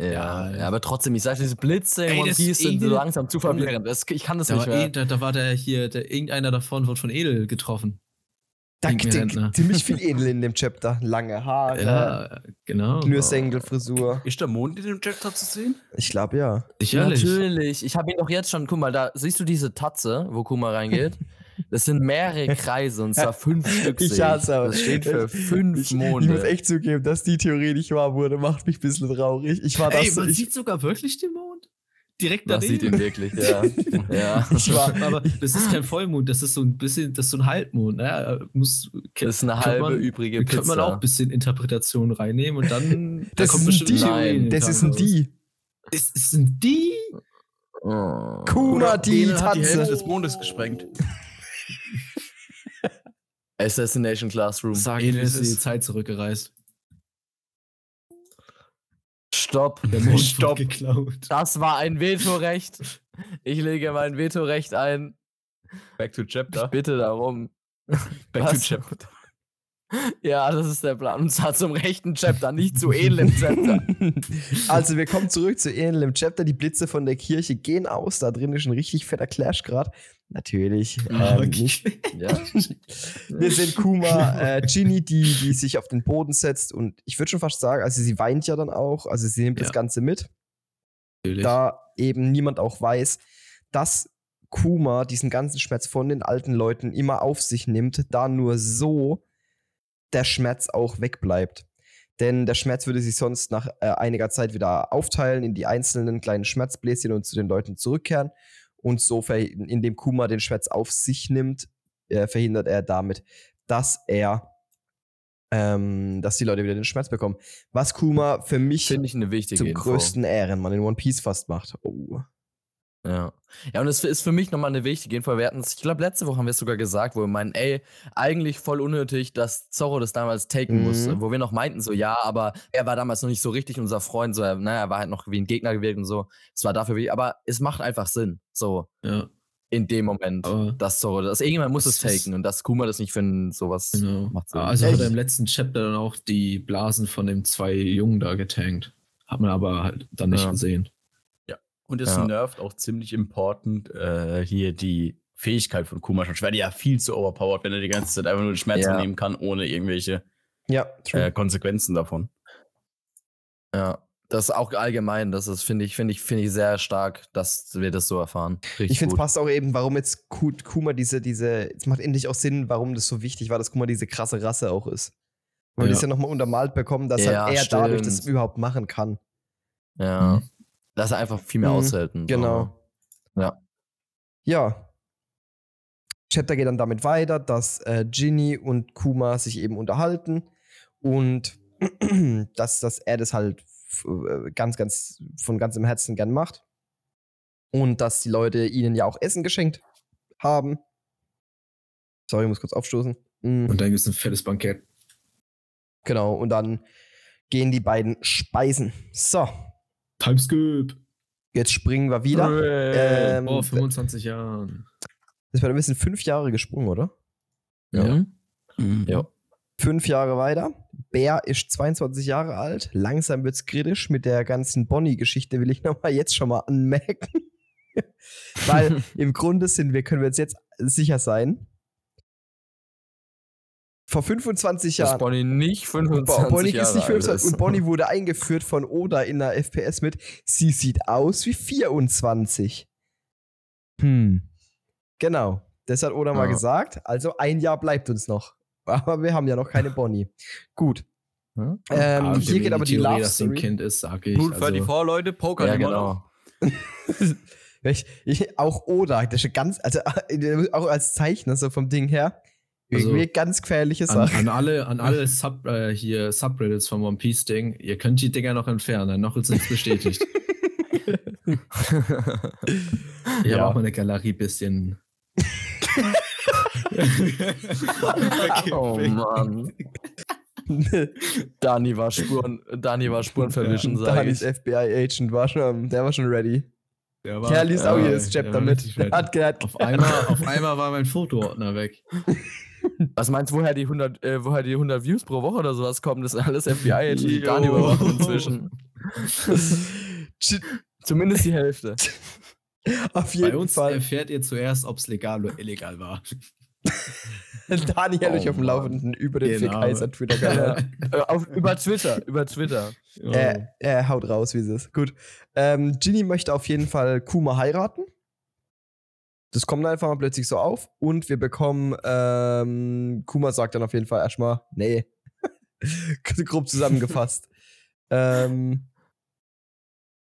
Ja, Ja, aber trotzdem, ich sag, diese Blitze in Ey, One Piece sind so langsam zu verwirrend. Ich kann das da, nicht war eh, mehr. da, da war der hier, der, irgendeiner davon wurde von Edel getroffen. Da Irgendein gibt Rentner. ziemlich viel Edel in dem Chapter. Lange Haare, Ja, genau. Schnürsenkelfrisur. Ist der Mond in dem Chapter zu sehen? Ich glaube ja. Sicherlich. Natürlich. Ich habe ihn doch jetzt schon, guck mal, da siehst du diese Tatze, wo Kuma reingeht. Das sind mehrere Kreise und zwar fünf Stück. Ich hasse aber. Das steht für fünf ich, Monde. Ich muss echt zugeben, dass die Theorie nicht wahr wurde, macht mich ein bisschen traurig. Ich war Ey, das so. man Ich, sieht sogar wirklich den Mond. Direkt Man sieht ihn daneben. wirklich, ja. ja. War, Aber das ist kein Vollmond, das ist so ein bisschen, das ist so ein Halbmond. Ne? Muss, Das ist eine könnte halbe man- übrige könnte Pizza. man auch ein bisschen Interpretation reinnehmen und dann da Das kommt ist ein bestimmt Die. Theorien das ist ein. Die. Das ist ein Die. Oh. Kuma, die hat die Hälfte des Mondes gesprengt. Assassination Classroom. Sag Ey, ihnen, das ist in die Zeit zurückgereist. Stopp. Der Mond Stopp. geklaut. Das war ein Vetorecht. Ich lege mein Vetorecht ein. Back to Ich Chapter. bitte darum. Back Was? to Chapter. Ja, das ist der Plan. Und zwar zum rechten Chapter, nicht zu edlem Chapter. Also, wir kommen zurück zu im Chapter. Die Blitze von der Kirche gehen aus. Da drin ist ein richtig fetter Clash gerade. Natürlich. Ah, Ähm, nicht. Ja. Wir sehen Kuma, äh, Ginny, die, die sich auf den Boden setzt. Und ich würde schon fast sagen, also sie weint ja dann auch. Also sie nimmt das Ja. Ganze mit. Natürlich. da eben niemand auch weiß, dass Kuma diesen ganzen Schmerz von den alten Leuten immer auf sich nimmt, da nur so der Schmerz auch wegbleibt. Denn der Schmerz würde sich sonst nach äh, einiger Zeit wieder aufteilen in die einzelnen kleinen Schmerzbläschen und zu den Leuten zurückkehren. Und so, indem Kuma den Schmerz auf sich nimmt, äh, verhindert er damit, dass er, ähm, dass die Leute wieder den Schmerz bekommen. Was Kuma für mich zum Info. größten Ehrenmann in One Piece fast macht. Oh. Ja. Ja, und es ist für mich nochmal eine wichtige Info. Wir hatten es, ich glaube, letzte Woche haben wir es sogar gesagt, wo wir meinen, ey, eigentlich voll unnötig, dass Zorro das damals taken Mhm. musste. Wo wir noch meinten, so, ja, aber er war damals noch nicht so richtig unser Freund, so, er, naja, er war halt noch wie ein Gegner gewirkt und so. Es war dafür wichtig, aber es macht einfach Sinn, so, Ja, in dem Moment, aber dass Zorro das, irgendjemand muss es taken und dass Kuma das nicht für ein- sowas genau. macht Sinn. Also hat er im letzten Chapter dann auch die Blasen von den zwei Jungen da getankt. Hat man aber halt dann nicht Ja. gesehen. Und es Ja. nervt auch ziemlich important äh, hier die Fähigkeit von Kuma schon. Ich werde ja viel zu overpowered, wenn er die ganze Zeit einfach nur den Schmerz Ja. nehmen kann, ohne irgendwelche Ja, äh, Konsequenzen davon. Ja. Das auch allgemein, das ist, finde ich, finde ich, finde ich sehr stark, dass wir das so erfahren. Richtig ich finde, es passt auch eben, warum jetzt Ku- Kuma diese, diese, es macht endlich auch Sinn, warum das so wichtig war, dass Kuma diese krasse Rasse auch ist. Weil wir Ja. das ja nochmal untermalt bekommen, dass Ja, halt er dadurch das stimmt. überhaupt machen kann. Ja. Mhm. Dass er einfach viel mehr Mhm, so. genau. Ja. Ja. Chapter geht dann damit weiter, dass äh, Ginny und Kuma sich eben unterhalten und dass, dass er das halt äh, ganz, ganz von ganzem Herzen gern macht. Und dass die Leute ihnen ja auch Essen geschenkt haben. Sorry, ich muss kurz aufstoßen. Mm, Und dann gibt es ein fettes Bankett. genau, und dann gehen die beiden speisen. So, Timeskip. jetzt springen wir wieder. Hooray. Ähm, Vor 25 Jahren. das war ein bisschen fünf Jahre gesprungen, oder? Ja. Mhm. Ja. Fünf Jahre weiter. Bär ist 22 Jahre alt. Langsam wird's kritisch mit der ganzen Bonnie-Geschichte, will ich nochmal jetzt schon mal anmerken. Weil im Grunde sind wir, können wir uns jetzt sicher sein. Vor 25 Dass Jahren. Bonnie nicht 25 Bo- Bonnie Jahre ist nicht alt 25 ist. und Bonnie wurde eingeführt von Oda in der FPS mit. Sie sieht aus wie 24. Hm. Genau. Das hat Oda mal Ja. gesagt. Also ein Jahr bleibt uns noch. Aber wir haben ja noch keine Bonnie. Gut. Ja? Ähm, Ah, hier geht aber die Theorie, Love dass sie ein Story. Kind ist, sag ich. Rule Also, 34, Leute, Poker Ja, immer genau. noch. Ich, ich, auch Oda, das ist schon ganz, also auch als Zeichner so vom Ding her, Also, irgendwie ganz gefährliche an, Sache. an alle, an alle Sub, äh, hier Subreddits vom One Piece Ding, ihr könnt die Dinger noch entfernen, noch ist nichts bestätigt. Ich Ja. habe auch meine Galerie bisschen. oh Mann. Dani war Spuren, Dani war Spuren verwischen, sag Danis. FBI-Agent war schon, der war schon ready. Der, Der liest auch ja, jedes Chapter war mit. hat gehört. Auf einmal, auf einmal war mein Fotoordner weg. Was meinst du, woher die 100, äh, woher die 100 Views pro Woche oder sowas kommen? Das ist alles FBI-Agent, die Jo. Dani überwachen inzwischen. Zumindest die Hälfte. Auf Bei jeden uns Fall. erfährt ihr zuerst, ob es legal oder illegal war. Dani hält euch Oh auf dem. Laufenden über den Genau. Fick Heiser Twitter-Kanal. Äh, auf, über Twitter, über Twitter. Oh. er, er haut raus, wie es ist. Gut. Ähm, Ginny möchte auf jeden Fall Kuma heiraten. Das kommt einfach mal plötzlich so auf. Und wir bekommen, ähm, Kuma sagt dann auf jeden Fall erstmal, nee. Grob zusammengefasst. ähm,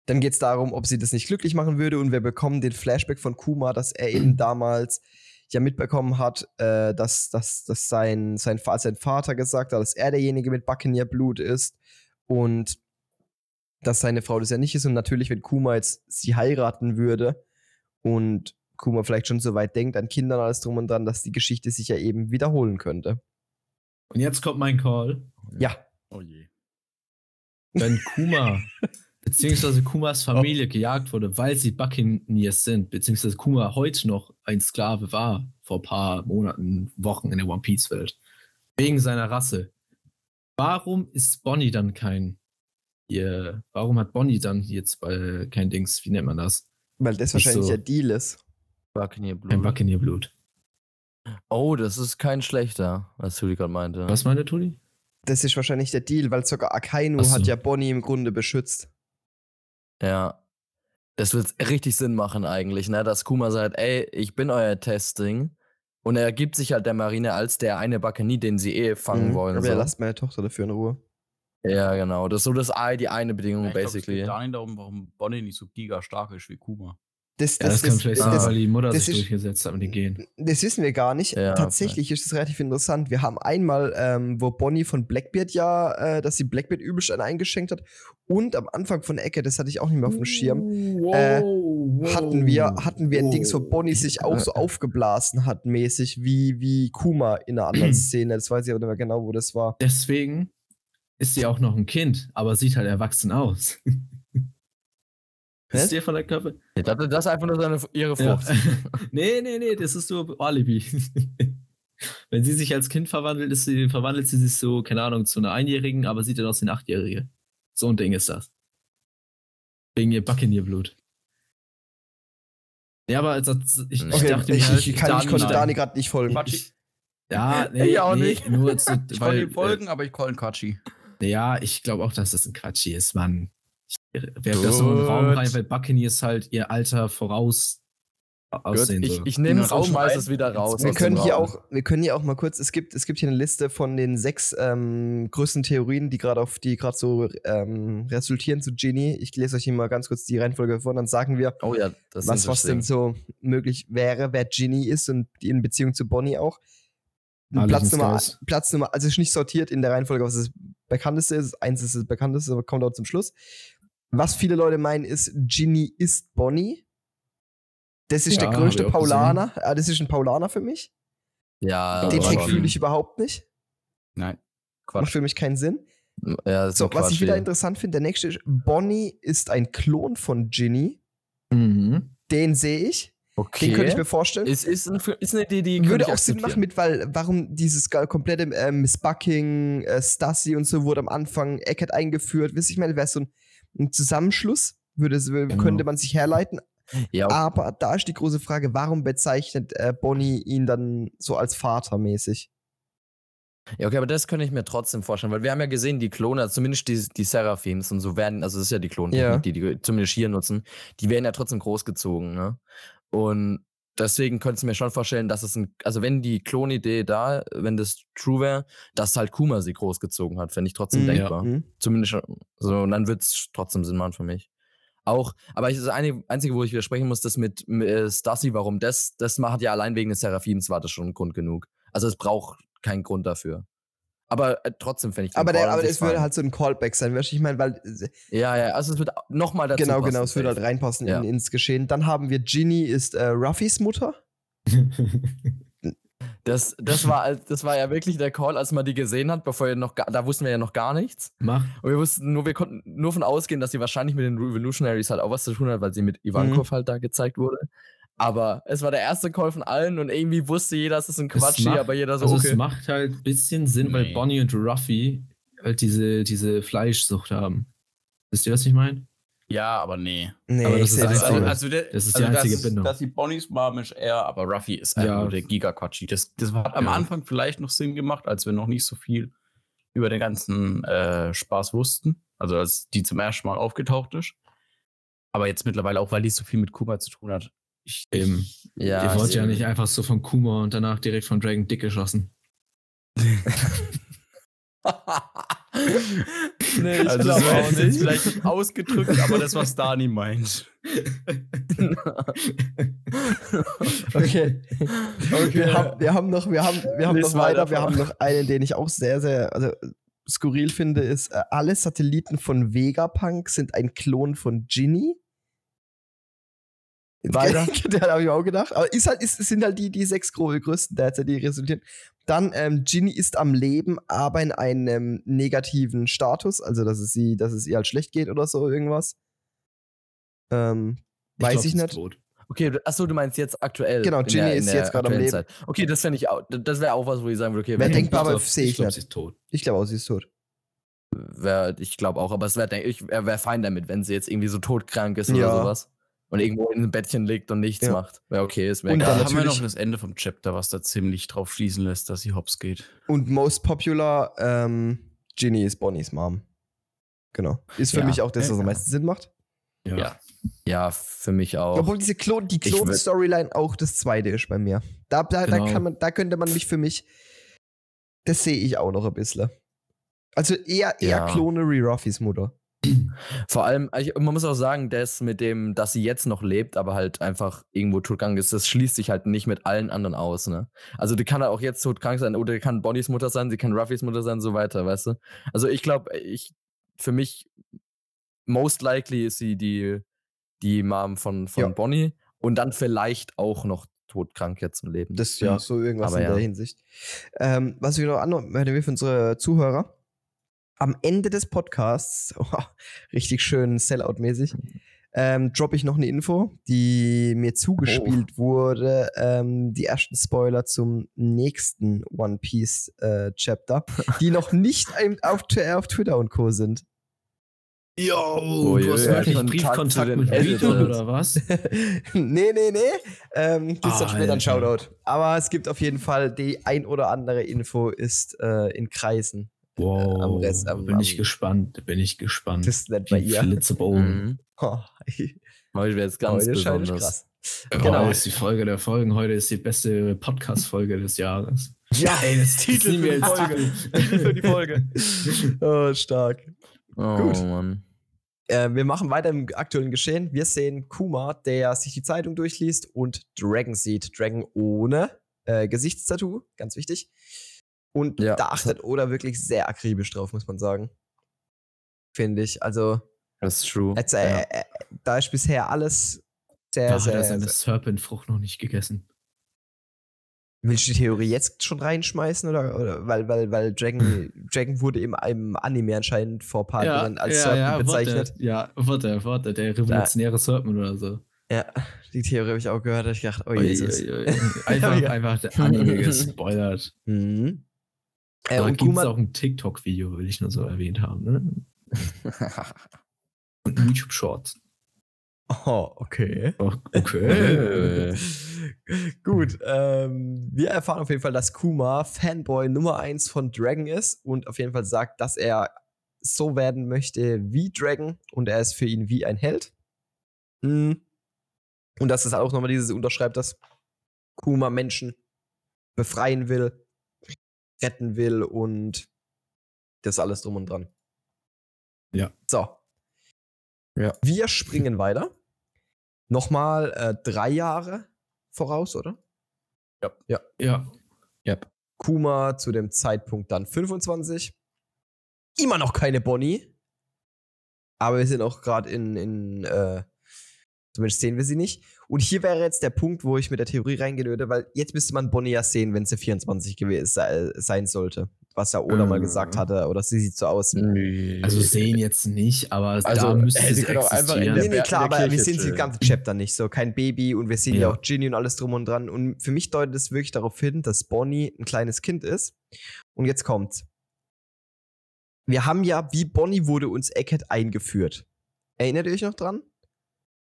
Dann geht es darum, ob sie das nicht glücklich machen würde und wir bekommen den Flashback von Kuma, dass er eben damals ja mitbekommen hat, äh, dass, dass, dass sein, sein, sein Vater gesagt hat, dass er derjenige mit Buccaneer-Blut ist und dass seine Frau das ja nicht ist. Und natürlich, wenn Kuma jetzt sie heiraten würde und Kuma vielleicht schon so weit denkt, an Kindern alles drum und dran, dass die Geschichte sich ja eben wiederholen könnte. Und jetzt kommt mein Call. Ja, Oh je. Wenn Kuma, beziehungsweise Kumas Familie gejagt wurde, weil sie Buccaneers sind, beziehungsweise Kuma heute noch ein Sklave war, vor ein paar Monaten, Wochen in der One Piece Welt, wegen seiner Rasse. Warum ist Bonnie dann kein, ihr, warum hat Bonnie dann jetzt äh, kein Dings, wie nennt man das? weil das wahrscheinlich so. der Deal ist. Buccaneer Kein Blue. Buccaneer-Blut. Oh, das ist kein schlechter, was Tuli gerade meinte. Was meinte Toni? Das ist wahrscheinlich der Deal, weil sogar Akainu so. hat ja Bonnie im Grunde beschützt. Ja. Das wird richtig Sinn machen eigentlich, ne? Dass Kuma sagt, ey, ich bin euer Testing. Und er gibt sich halt der Marine als der eine Buccaneer, den sie eh fangen Mhm. wollen. Aber So. ja, lasst meine Tochter dafür in Ruhe. Ja, genau. Das ist so das, ei- die eine Bedingung, Ja, ich glaub, es basically. geht gar nicht darum, warum Bonnie nicht so giga stark ist wie Kuma. Das, Ja, das, kann vielleicht sein, das, weil die Mutter das sich ist- durchgesetzt hat mit den Genen. das wissen wir gar nicht. Ja, Tatsächlich ist es relativ interessant. Wir haben einmal, ähm, wo Bonnie von Blackbeard ja, äh, dass sie Blackbeard übelst einen eingeschenkt hat. Und am Anfang von Ecke, das hatte ich auch nicht mehr auf dem Schirm, äh, hatten wir, hatten wir ein Dings, wo Bonnie sich auch so aufgeblasen hat, mäßig, wie, wie Kuma in einer anderen Szene. Das weiß ich aber nicht mehr genau, wo das war. Deswegen ist sie auch noch ein Kind, aber sieht halt erwachsen aus. Ist dir von der Körper? Ja, das, das ist einfach nur seine, ihre Ja. Frucht. nee, nee, nee, das ist nur Alibi. Wenn sie sich als Kind verwandelt, ist sie, verwandelt sie sich so, keine Ahnung, zu einer Einjährigen, aber sieht dann aus wie eine Achtjährige. So ein Ding ist das. Wegen ihr Buccaneer-Blut. Ja, aber als, als, ich, ich Okay, dachte ich, mir halt, ich, kann, ich Dani- konnte Dani- gerade nicht folgen. Quatschi. Ja, nee, Ich auch nee, nicht. Nur zu, Ich weil, wollte ihm folgen, aber ich call ihn Quatschi. Äh, ja, ich glaube auch, dass das ein Quatschi ist, Mann. Ich werfe das so in den Raum rein, weil Buccaneers halt ihr Alter voraus Gut, aussehen ich, ich nehme es Raum und schmeiß rein. es wieder raus. Wir können hier auch, wir können hier auch mal kurz, es gibt, es gibt hier eine Liste von den sechs ähm, größten Theorien, die gerade auf, die gerade so ähm, resultieren zu Genie. Ich lese euch hier mal ganz kurz die Reihenfolge vor, dann sagen wir, Oh ja, was, was denn so möglich wäre, wer Ginny ist und in Beziehung zu Bonnie auch. Platz Nummer. Platz Nummer, also ist nicht sortiert in der Reihenfolge, was das bekannteste ist. Eins ist das bekannteste, aber kommt auch zum Schluss. Was viele Leute meinen, ist, Ginny ist Bonnie. Das ist Ja, der größte Paulaner. Ah, das ist ein Paulaner für mich. Ja, Den Trick fühle ich überhaupt nicht. Nein. Macht Quatsch. für mich keinen Sinn. ja, das ist So, was ich wieder interessant finde, der nächste ist, Bonnie ist ein Klon von Ginny. Mhm. Den sehe ich. Okay. Den könnte ich mir vorstellen. ist, ist, ein, ist eine Idee, die Würde ich auch Sinn machen, mit, weil warum dieses komplette äh, Miss Bucking, äh, Stassi und so wurde am Anfang Eckert eingeführt. Wisst ihr, ich meine, wäre so ein, ein Zusammenschluss, würde, Genau. könnte man sich herleiten. Ja. Aber da ist die große Frage, warum bezeichnet äh, Bonnie ihn dann so als Vater mäßig? ja, okay, aber das könnte ich mir trotzdem vorstellen, weil wir haben ja gesehen, die Klone, also zumindest die, die Seraphims und so werden, also das ist ja die Klontechnik, Ja. die die zumindest hier nutzen, die werden ja trotzdem großgezogen, ne? Und deswegen könnte ich mir schon vorstellen, dass es ein, also wenn die Klonidee da, wenn das true wäre, dass halt Kuma sie großgezogen hat, fände ich trotzdem Mhm, denkbar. mhm. Zumindest schon- so, und dann wird es trotzdem Sinn machen für mich. Auch, aber ich, das Einzige, wo ich widersprechen muss, das mit äh, Stassi, warum das, das macht ja allein wegen des Seraphims, war das schon Grund genug. Also es braucht keinen Grund dafür. Aber äh, trotzdem fände ich den Aber, der, aber das würde halt so ein Callback sein, weißt du? Ich meine, weil äh, Ja, ja, also es wird nochmal dazu genau, passen, genau, es würde halt reinpassen Ja. in, ins Geschehen. Dann haben wir Ginny ist äh, Ruffys Mutter. Das, das, war, das war ja wirklich der Call, als man die gesehen hat, bevor wir noch, gar- da wussten wir ja noch gar nichts. Mach. Und wir wussten nur, wir konnten nur von ausgehen, dass sie wahrscheinlich mit den Revolutionaries halt auch was zu tun hat, weil sie mit Ivankov halt da gezeigt wurde. Aber es war der erste Call von allen und irgendwie wusste jeder, es ist ein Es Quatschi, macht- aber jeder so, Also okay. es macht halt ein bisschen Sinn, weil Nee. Bonnie und Ruffy halt diese, diese Fleischsucht haben. Wisst ihr, was ich meine? Ja, aber nee. Nee, Aber das ich ist sehe das also- also der, Das ist die also einzige das, Bindung. Dass die Bonnies Mom ist er, aber Ruffy ist einfach Ja. nur der Giga-Quatschi. Das, das hat am Ja. Anfang vielleicht noch Sinn gemacht, als wir noch nicht so viel über den ganzen äh, Spaß wussten. Also als die zum ersten Mal aufgetaucht ist. Aber jetzt mittlerweile auch, weil die so viel mit Kuma zu tun hat. Ich, Eben. ja, Ihr wollt ja eben. nicht einfach so von Kuma und danach direkt von Dragon Dick geschossen. Nee, ich Also glaube auch nicht. vielleicht nicht ausgedrückt, aber das, was Dani meint. Okay. Wir, haben, wir haben noch, wir haben, wir haben Lies noch weiter, wir haben noch einen, den ich auch sehr, sehr also, skurril finde, ist, äh, alle Satelliten von Vegapunk sind ein Klon von Ginny. Weiter. Der habe ich auch gedacht. Aber ist halt, ist, es sind halt die, die sechs gro- größten derzeit, die resultieren. Dann, ähm, Ginny ist am Leben, aber in einem negativen Status, also dass es sie, dass es ihr halt schlecht geht oder so, irgendwas. Ähm, weiß glaub, ich nicht. tot. Okay, achso, du meinst jetzt aktuell. Genau, in Ginny ist jetzt gerade am Leben. Zeit. Okay, das fände ich auch, das wäre auch was, wo ich sagen würde, okay, wenn- denkt, aber sehe ich glaub, nicht. sie ist tot. Ich glaube auch, sie ist tot. wär, ich glaube auch, aber es wäre, ich wäre wär fein damit, wenn sie jetzt irgendwie so todkrank ist Ja. oder sowas. Und irgendwo in einem Bettchen liegt und nichts Ja. macht. Wäre okay, es wäre Und Da haben wir natürlich- noch das Ende vom Chapter, was da ziemlich drauf schließen lässt, dass sie hops geht. Und most popular, ähm, Ginny ist Bonnies Mom. Genau. Ist für Ja. mich auch das, was Ja. am meisten Sinn macht. Ja. Ja. Ja, für mich auch. Obwohl diese Klon, die Klon-Storyline auch das zweite ist bei mir. Da, da, Genau. da, kann man, da könnte man mich für mich, das sehe ich auch noch ein bisschen. Also eher, eher Ja. Klone Ruffys Mutter. Vor allem, ich, man muss auch sagen, das mit dem, dass sie jetzt noch lebt, aber halt einfach irgendwo todkrank ist, das schließt sich halt nicht mit allen anderen aus, ne? Also die kann halt auch jetzt todkrank sein oder die kann Bonnies Mutter sein, sie kann Ruffys Mutter sein, so weiter, weißt du? Also ich glaube, ich, für mich, most likely ist sie die, die Mom von, von Ja. Bonnie und dann vielleicht auch noch todkrank jetzt im Leben. Das ja Ja. so irgendwas Aber in ja. der Hinsicht. Ähm, was wir noch anmerken für unsere Zuhörer. Am Ende des Podcasts, oh, richtig schön Sellout-mäßig, ähm, droppe ich noch eine Info, die mir zugespielt wurde. Ähm, die ersten Spoiler zum nächsten One Piece äh, Chapter, die noch nicht auf, auf Twitter und Co. sind. Yo, Oh, du hast ja, wirklich zu Briefkontakt mit Editors. oder was? nee, nee, nee. Ähm, gibt's dann später ein. Shoutout. Aber es gibt auf jeden Fall die ein oder andere Info ist äh, in Kreisen. Wow, am Rest- am- bin ich am- gespannt, bin ich gespannt. Das ist nicht bei Die ihr. Flitzebogen. Mhm. Oh, Heute wäre jetzt ganz heute es besonders. krass. Genau. Heute ist die Folge der Folgen. Heute ist die beste Podcast-Folge des Jahres. Ja, Ey, das Titel für wir die Folge. Titel für die Folge. oh, stark. Oh, Gut. Mann. Äh, wir machen weiter im aktuellen Geschehen. Wir sehen Kuma, der sich die Zeitung durchliest und Dragon sieht. Dragon ohne äh, Gesichtstattoo, ganz wichtig. Und Ja. da achtet Oda wirklich sehr akribisch drauf, muss man sagen. Finde ich. Also, Das ist true. jetzt, äh, ja. äh, da ist bisher alles sehr, Da hat sehr, er seine. Serpent-Frucht noch nicht gegessen. Willst du die Theorie jetzt schon reinschmeißen? Oder, oder weil, weil, weil Dragon, Dragon wurde im, im Anime anscheinend vor ein paar Jahren als Serpent bezeichnet. Warte, ja, warte, warte, der revolutionäre Serpent oder so. Ja, die Theorie habe ich auch gehört. hab Ich gedacht, oh Jesus. ui, ui. Einfach, Ja. einfach der Anime gespoilert. Mhm. Äh, Da gibt es auch ein TikTok-Video, will ich nur so erwähnt haben. Ne? Und YouTube-Shorts. Oh, okay. Oh, okay. Gut, ähm, wir erfahren auf jeden Fall, dass Kuma Fanboy Nummer 1 von Dragon ist und auf jeden Fall sagt, dass er so werden möchte wie Dragon und er ist für ihn wie ein Held. Mhm. Und dass es auch nochmal dieses unterschreibt, dass Kuma Menschen befreien will, retten will und das alles drum und dran. Ja. So. Ja. Wir springen weiter. Nochmal äh, drei Jahre voraus, oder? ja. Yep. Kuma zu dem Zeitpunkt dann 25. Immer noch keine Bonnie. Aber wir sind auch gerade in, in äh, zumindest sehen wir sie nicht. Und hier wäre jetzt der Punkt, wo ich mit der Theorie reingehen würde, weil jetzt müsste man Bonnie ja sehen, wenn sie 24 gewesen sei, sein sollte. Was ja Oda mal Äh. gesagt hatte, oder sie sieht so aus. Mhm. Also sehen jetzt nicht, aber Also, da müsste äh, sie auch einfach in der Nee, nee, klar, in der aber wir sehen sie ganze Chapter nicht. So kein Baby und wir sehen ja, Ja. auch Ginny und alles drum und dran. Und für mich deutet es wirklich darauf hin, dass Bonnie ein kleines Kind ist. Und jetzt kommt's. Wir haben ja, wie Bonnie wurde uns Eckhead eingeführt. Erinnert ihr euch noch dran?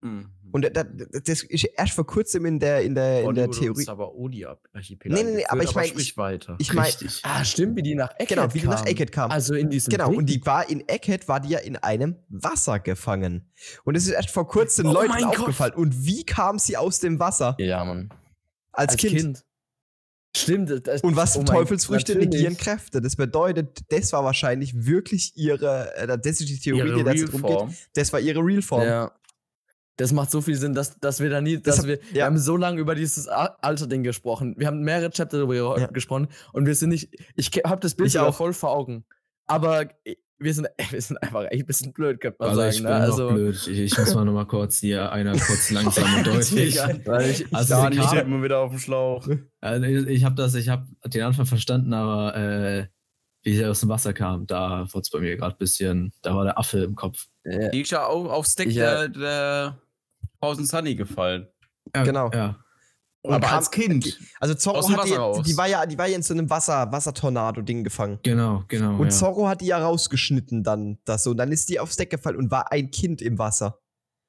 Mhm. Und da, da, das ist erst vor kurzem in der, in der, in der Theorie. aber Odi-Archipel. Nee, nee, nee, aber ich mein, sprich weiter. Ich meine, Richtig. Ah, stimmt, wie die nach Eckhead genau, wie die nach. Eckhead kam. Also in diesem Genau, und Ding. die war in Eckhead, war die ja in einem Wasser gefangen. Und es ist erst vor kurzem Oh Leuten mein Gott. aufgefallen. Und wie kam sie aus dem Wasser? Ja, Mann. Als, kind. Stimmt. Das, Und was oh Teufelsfrüchte natürlich. negieren Kräfte. Das bedeutet, das war wahrscheinlich wirklich ihre, äh, das ist die Theorie, Ihre die dazu Real drum Form. geht. Das war ihre Realform. Ja. Das macht so viel Sinn, dass, dass wir da nie, dass Deshalb- wir, wir ja. haben so lange über dieses Alter-Ding gesprochen. Wir haben mehrere Chapter darüber Ja. gesprochen und wir sind nicht, ich habe das Bild Ich auch. voll vor Augen. Aber wir sind, wir sind einfach echt ein bisschen blöd, könnte man Also sagen. ich ne? bin also, noch blöd. Ich, ich muss mal noch mal kurz hier einer kurz langsam und deutlich. Weil ich, Also sie nicht kam- immer wieder auf dem Schlauch. Also ich ich habe das, ich habe den Anfang verstanden, aber äh, wie sie aus dem Wasser kam, da wurde es bei mir gerade ein bisschen, da war der Affe im Kopf. äh, Die ist ja auf, aufs Deck Ja. der, der Thousand Sunny gefallen. Ja, Genau. Ja. Und Aber als Kind. Also Zorro hat die, die war ja, die war ja in so einem Wasser, Wassertornado-Ding gefangen. Genau, genau. Und ja. Zorro hat die ja rausgeschnitten dann, das so. Und dann ist die aufs Deck gefallen und war ein Kind im Wasser.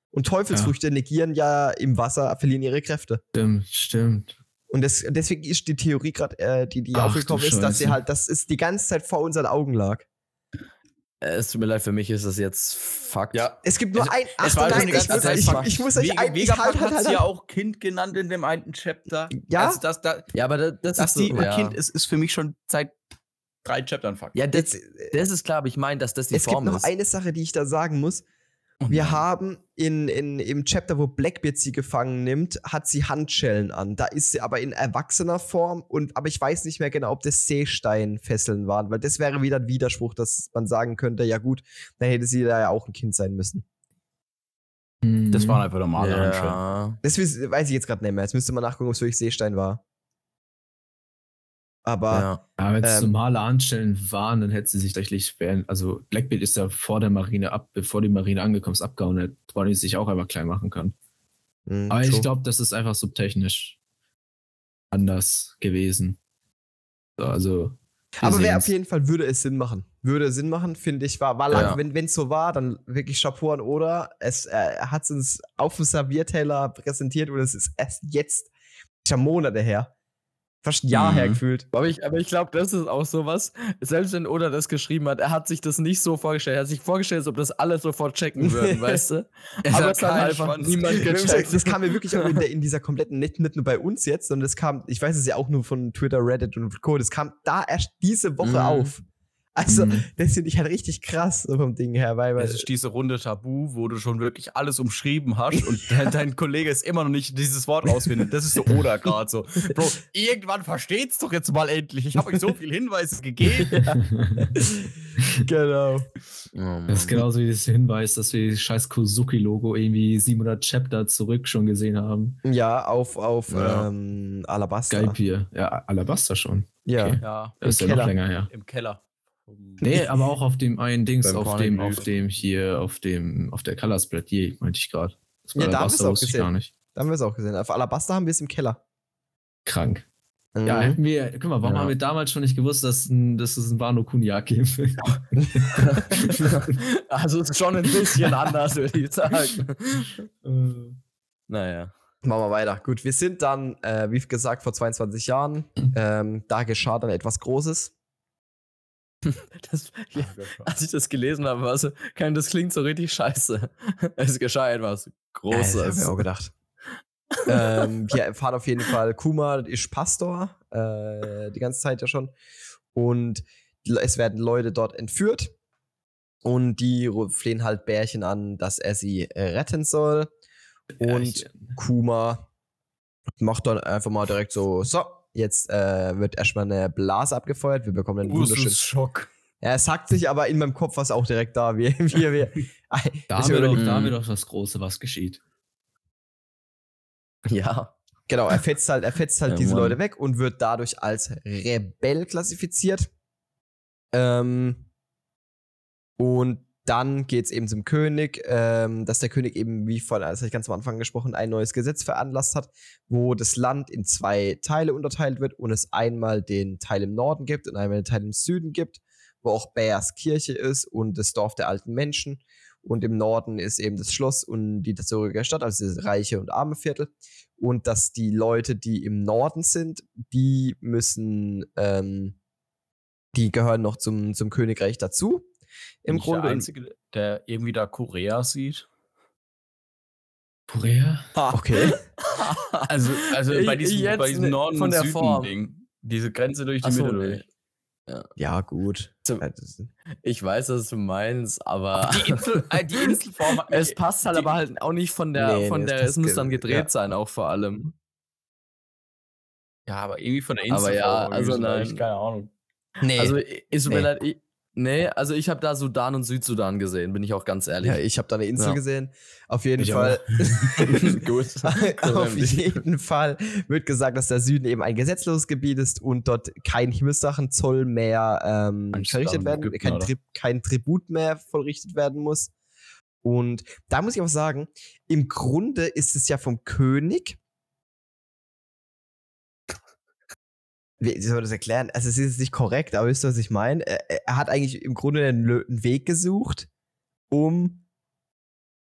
Und Teufelsfrüchte negieren ja im Wasser, verlieren ihre Kräfte. Stimmt, stimmt. Und das, deswegen ist die Theorie gerade, äh, die, die Ach, aufgekommen ist, dass sie halt, das ist die ganze Zeit vor unseren Augen lag. Es tut mir leid, für mich ist das jetzt Fakt. Ja. Es gibt nur Es- ein. es war nein, ich, muss, Zeit ich, muss euch Vega, ein. Ich Vegapunk halt, halt, hat halt, sie ja auch Kind genannt in dem einen Chapter. Ja? Also das, das, Ja, aber das, das dass ist so, die ja. Kind ist, ist für mich schon seit drei Chaptern Fakt. Ja, das, das ist klar, aber ich meine, dass das die es gibt Form noch ist. eine Sache, die ich da sagen muss. Oh Wir haben in, in, im Chapter, wo Blackbeard sie gefangen nimmt, hat sie Handschellen an. Da ist sie aber in erwachsener Form und aber ich weiß nicht mehr genau, ob das Seesteinfesseln waren, weil das wäre wieder ein Widerspruch, dass man sagen könnte, ja gut, dann hätte sie da ja auch ein Kind sein müssen. Das Mhm. waren einfach normale Handschellen. ja. Das wiss- weiß ich jetzt gerade nicht mehr. Jetzt müsste man nachgucken, ob es wirklich Seestein war. Aber ja. Aber wenn es Ähm, normale Anstellen waren, dann hätte sie sich tatsächlich während, also Blackbeard ist ja vor der Marine ab, bevor die Marine angekommen ist, abgehauen, hätte Bonnie sich auch einfach klein machen können. mh, Aber true. ich glaube, das ist einfach subtechnisch anders gewesen. So, also. Aber wäre auf jeden Fall, würde es Sinn machen. Würde Sinn machen, finde ich. War, war Ja. lang, wenn es so war, dann wirklich Chapeau an Oder. Es, äh, hat es uns auf dem Servierteller präsentiert und es ist erst jetzt, schon Monate her. Fast ein Jahr Mhm. her gefühlt. Aber ich, aber ich glaube, das ist auch sowas. Selbst wenn Oda das geschrieben hat, er hat sich das nicht so vorgestellt. Er hat sich vorgestellt, als ob das alle sofort checken würden, weißt du? Es aber es hat einfach Schwanz. niemand gecheckt. Das kam mir wirklich auch in, der, in dieser kompletten, nicht, nicht nur bei uns jetzt, sondern das kam, ich weiß es ja auch nur von Twitter, Reddit und Co. Das kam da erst diese Woche Mhm. auf. Also, Mhm. das finde ich halt richtig krass so vom Ding her, weil, weil Es ist diese runde Tabu, wo du schon wirklich alles umschrieben hast und dein, dein Kollege ist immer noch nicht dieses Wort rausfindet. Das ist so oder gerade so. Bro, irgendwann versteht's doch jetzt mal endlich. Ich habe euch so viele Hinweise gegeben. genau. Oh, Das ist genauso wie das Hinweis, dass wir das scheiß Kozuki-Logo irgendwie 700 Chapter zurück schon gesehen haben. Ja, auf, auf Ja. ähm, Alabaster. Skype hier. Ja, Alabaster schon. Ja. Okay. Ja, Das ist ja noch länger her. im Keller. Nee, aber auch auf dem einen Dings, auf dem, auf dem hier, auf dem, auf der Color Spread, die meinte ich gerade. Das Ja, da haben Alabaster wir's auch gesehen. gar nicht. Da haben wir es auch gesehen. Auf Alabaster haben wir es im Keller. Krank. Ja, Mhm. hätten wir, guck mal, warum Ja. haben wir damals schon nicht gewusst, dass, ein- dass es ein Wano Kuniak gibt? also es ist schon ein bisschen anders, würde ich sagen. naja. Machen wir weiter. Gut, wir sind dann, äh, wie gesagt, vor 22 Jahren. Ähm, da geschah dann etwas Großes. Das, ja, als ich das gelesen habe, war so, das klingt so richtig scheiße. Es geschah etwas Ja, das hab Großes. ich auch gedacht. ähm, wir erfahren auf jeden Fall, Kuma ist Pastor, äh, die ganze Zeit ja schon. Und es werden Leute dort entführt. Und die flehen halt Bärchen an, dass er sie äh, retten soll. Und Kuma macht dann einfach mal direkt so, so, jetzt äh, wird erstmal eine Blase abgefeuert. Wir bekommen einen wunderschönen. Schock. Ja, es sagt sich, aber in meinem Kopf war es auch direkt da, wie, wie wir. da, haben wir doch, da haben wir doch das Große, was geschieht. Ja. Genau, er fetzt halt, er fetzt halt Ja, diese Mann. Leute weg und wird dadurch als Rebell klassifiziert. Ähm, und dann geht es eben zum König, ähm, dass der König eben, wie von, als ich ganz am Anfang gesprochen, ein neues Gesetz veranlasst hat, wo das Land in zwei Teile unterteilt wird und es einmal den Teil im Norden gibt und einmal den Teil im Süden gibt, wo auch Bärs Kirche ist und das Dorf der alten Menschen. Und im Norden ist eben das Schloss und die dazugehörige Stadt, also das reiche und arme Viertel. Und dass die Leute, die im Norden sind, die müssen, ähm, die gehören noch zum, zum Königreich dazu. Im ich Grunde. Der Einzige, der irgendwie da Korea sieht. Korea? okay. Also, also bei Ich- diesem, jetzt bei diesem ne- Norden von und der Süden Form. Ding. Diese Grenze durch die Ach so, Mitte durch. Ja, gut. Ja, das- Ich weiß, was du meinst, aber Die, Insel, äh, die Inselform. es passt halt die- aber halt auch nicht von der, Nee, von nee, es der, es muss dann gedreht ja. sein, auch vor allem. Ja, aber irgendwie von der Aber Inselform. ja, irgendwie also so nein. leicht, Keine Ahnung. Nee. Also, ist Nee. leid, ich, nee, also ich habe da Sudan und Südsudan gesehen, bin ich auch ganz ehrlich. ja, ich habe da eine Insel Ja. gesehen. Auf jeden Ich Fall. Gut. Auf jeden Fall wird gesagt, dass der Süden eben ein gesetzloses Gebiet ist und dort kein Himmelsdrachenzoll mehr ähm, verrichtet werden, Ägypten, kein? Tri kein Tribut mehr vollrichtet werden muss. Und da muss ich auch sagen, im Grunde ist es ja vom König. Wie soll man das erklären? Also, es ist jetzt nicht korrekt, aber wisst ihr, was ich meine? Er, er hat eigentlich im Grunde einen, Weg gesucht, um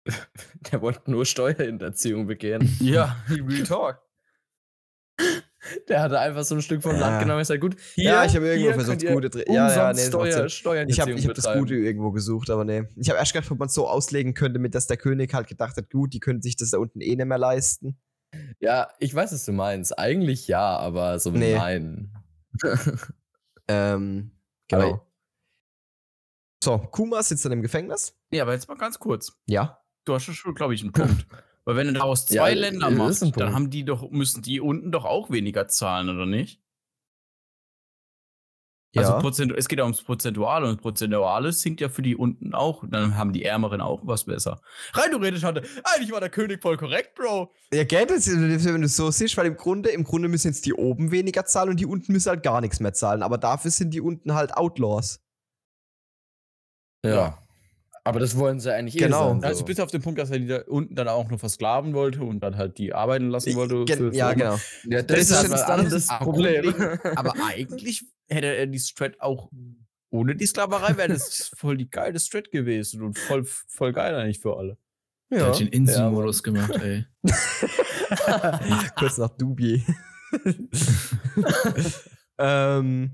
Der wollte nur Steuerhinterziehung begehen. Ja, Real Talk. Der hatte einfach so ein Stück vom Ja. Land genommen. Ich sag, gut, hier, Ja, ich habe irgendwo versucht, gute Dre- ja, ja, nee, Steuer. Ich habe hab das. Gute irgendwo gesucht, aber nee. Ich habe erst gedacht, ob man es so auslegen könnte, mit dass der König halt gedacht hat, gut, die können sich das da unten eh nicht mehr leisten. Ja, ich weiß, was du meinst. Eigentlich ja, aber so Nee. nein. Ähm, genau. Aber- so, Kuma sitzt dann im Gefängnis. Ja, aber jetzt mal ganz kurz. Ja. Du hast schon, glaube ich, einen Punkt. Weil wenn du daraus Ja, zwei ist Länder ein machst, dann haben die doch, müssen die unten doch auch weniger zahlen, oder nicht? Ja. Also Prozent, es geht ja ums Prozentuale und Prozentuale sinkt ja für die unten auch. Dann haben die Ärmeren auch was besser. Rein theoretisch hatte, eigentlich war der König voll korrekt, Bro. ja, gell, das wenn du es so siehst, weil im Grunde, im Grunde müssen jetzt die oben weniger zahlen und die unten müssen halt gar nichts mehr zahlen. Aber dafür sind die unten halt Outlaws. Ja. Aber das wollen sie eigentlich Genau. eh sein. Also so. bis auf den Punkt, dass er die da unten dann auch nur versklaven wollte und dann halt die arbeiten lassen wollte. Gen- für- ja, genau. ja, das ist halt jetzt was dann anderes das Problem. Aber eigentlich hätte er die Strat auch ohne die Sklaverei wäre das voll die geile Strat gewesen und voll, voll geil eigentlich für alle. Der Ja. hat den Inselmodus gemacht, ey. Kurz nach Dubi. ähm,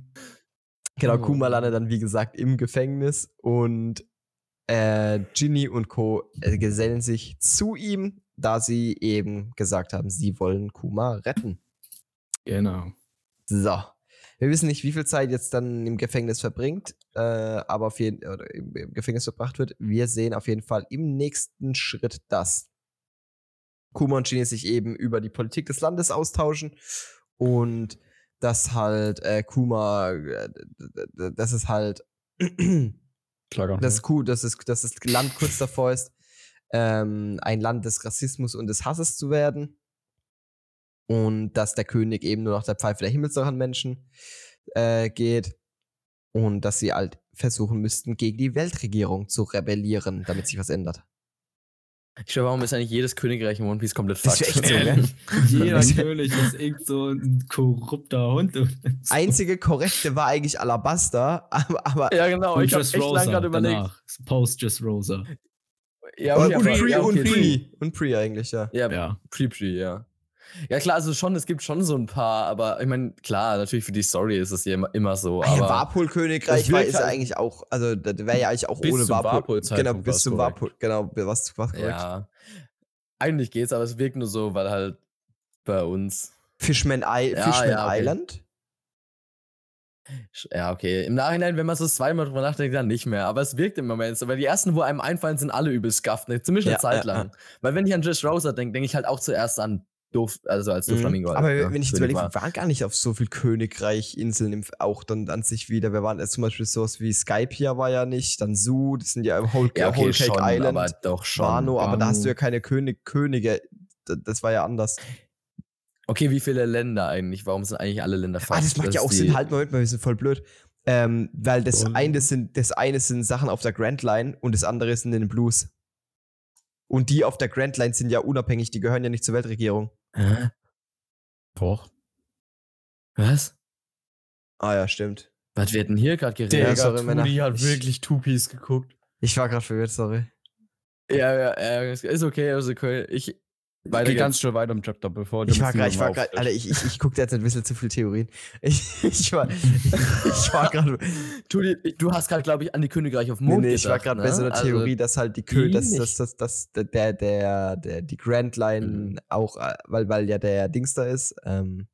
genau, Oh. Kuma landet dann, wie gesagt, im Gefängnis und äh, Ginny und Co. Äh, gesellen sich zu ihm, da sie eben gesagt haben, sie wollen Kuma retten. Genau. So. Wir wissen nicht, wie viel Zeit jetzt dann im Gefängnis verbringt, äh, aber auf jeden oder im, im Gefängnis verbracht wird. Wir sehen auf jeden Fall im nächsten Schritt, dass Kuma und Ginny sich eben über die Politik des Landes austauschen und dass halt äh, Kuma, äh, dass es halt Klar, das Ku, dass, es, dass das Land kurz davor ist, ähm, ein Land des Rassismus und des Hasses zu werden. Und dass der König eben nur nach der Pfeife der Himmelsdrachenmenschen äh, geht. Und dass sie halt versuchen müssten, gegen die Weltregierung zu rebellieren, damit sich was ändert. Ich glaube, warum ist eigentlich jedes Königreich in One Piece komplett Das fucked? wär echt so? Jeder König ist irgend so ein korrupter Hund. Einzige korrekte war eigentlich Alabasta, aber, aber ja, genau. Und Ich habe echt lange gerade überlegt. danach. Post Just Rosa. Ja, und, und, Pre, und Pre, und Pre eigentlich, ja. Ja, Ja. Pre-Pre, ja. Ja, klar, also schon, es gibt schon so ein paar, aber ich meine, klar, natürlich für die Story ist es ja immer, immer so. Ah ja, Aber Warpol-Königreich war ist ja halt- eigentlich auch, also das wäre ja eigentlich auch ohne Warpol. Warpol-Zeitpunkt Genau, bis zum korrekt. Warpol. Genau, was, was korrekt. ja, eigentlich geht's, aber es wirkt nur so, weil halt bei uns. Fishman, I Ja, Fishman ja, okay. Island? Ja, okay. Im Nachhinein, wenn man so zweimal drüber nachdenkt, dann nicht mehr. Aber es wirkt im Moment so, weil die ersten, wo einem einfallen, sind alle übel scuffed. Ne? Zumindest eine Ja, Zeit ja, lang. Weil wenn ich an Just Rosa denke, denke ich halt auch zuerst an Doof, also als Doflamingo. Mhm. Aber halt, wenn ich jetzt überlege, war. wir waren gar nicht auf so viel Königreich-Inseln auch dann an sich wieder. Wir waren jetzt zum Beispiel sowas wie Skypia war ja nicht, dann Su, das sind ja Whole, Ja, okay, Whole schon, Cake Island, aber doch schon. Wano, aber da hast du ja keine König, Könige. Das war ja anders. Okay, wie viele Länder eigentlich? Warum sind eigentlich alle Länder Ah, das macht ja auch Sinn. Halt, Moment mal, wir sind voll blöd. Ähm, weil das Und- eine, sind, das eine sind Sachen auf der Grand Line und das andere sind in den Blues. Und die auf der Grand Line sind ja unabhängig, die gehören ja nicht zur Weltregierung. Hä? Doch. Was? Ah ja, stimmt. Was wird denn hier gerade geredet? Ja, Digga, sorry, Männer. Tuli hat Ich- wirklich Two-Piece geguckt. Ich war gerade verwirrt, sorry. Ja, ja, ja, ist okay, ist okay. Ich. Weiter Geh geht's. ganz schnell weiter im Chapter, bevor Ich war gerade, ich war gerade, Alter, ich, ich, ich guckte jetzt ein bisschen zu viel Theorien. Ich, ich war, ich war gerade, dir- du hast gerade, glaube ich, an die Königreiche auf dem nee, Mond nee, ich war gedacht, gerade ne? bei so einer Also, Theorie, dass halt die Kö, dass, dass, nicht. dass, dass der, der, der, die Grand Line Mhm. auch, äh, weil, weil ja der Dings da ist, ähm,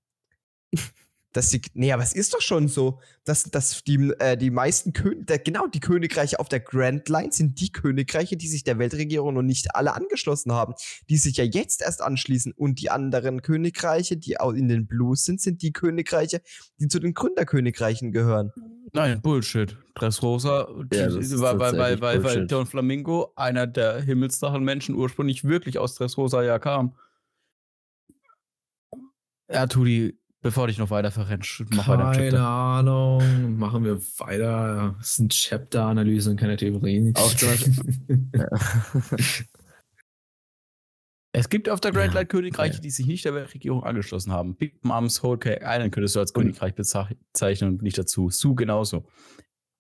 dass die, nee, aber es ist doch schon so, dass, dass die, äh, die meisten Kön der, genau die Königreiche auf der Grand Line sind die Königreiche, die sich der Weltregierung noch nicht alle angeschlossen haben, die sich ja jetzt erst anschließen und die anderen Königreiche, die auch in den Blues sind, sind die Königreiche, die zu den Gründerkönigreichen gehören. Nein, Bullshit. Dressrosa, Ja, weil, weil, weil, weil. Don Flamingo, einer der Himmelsdrachenmenschen, ursprünglich wirklich aus Dressrosa ja kam. Ja, Tudi, bevor dich noch weiter verrennst, mach weiter im Keine. Ahnung. Machen wir weiter. Das sind Chapter-Analyse und keine Theorien. Auch Es gibt auf der Grand Ja, Line Königreiche, okay. die sich nicht der Weltregierung angeschlossen haben. Big Moms, Whole Cake Island könntest du als Und- Königreich bezeichnen und nicht dazu. Su genauso.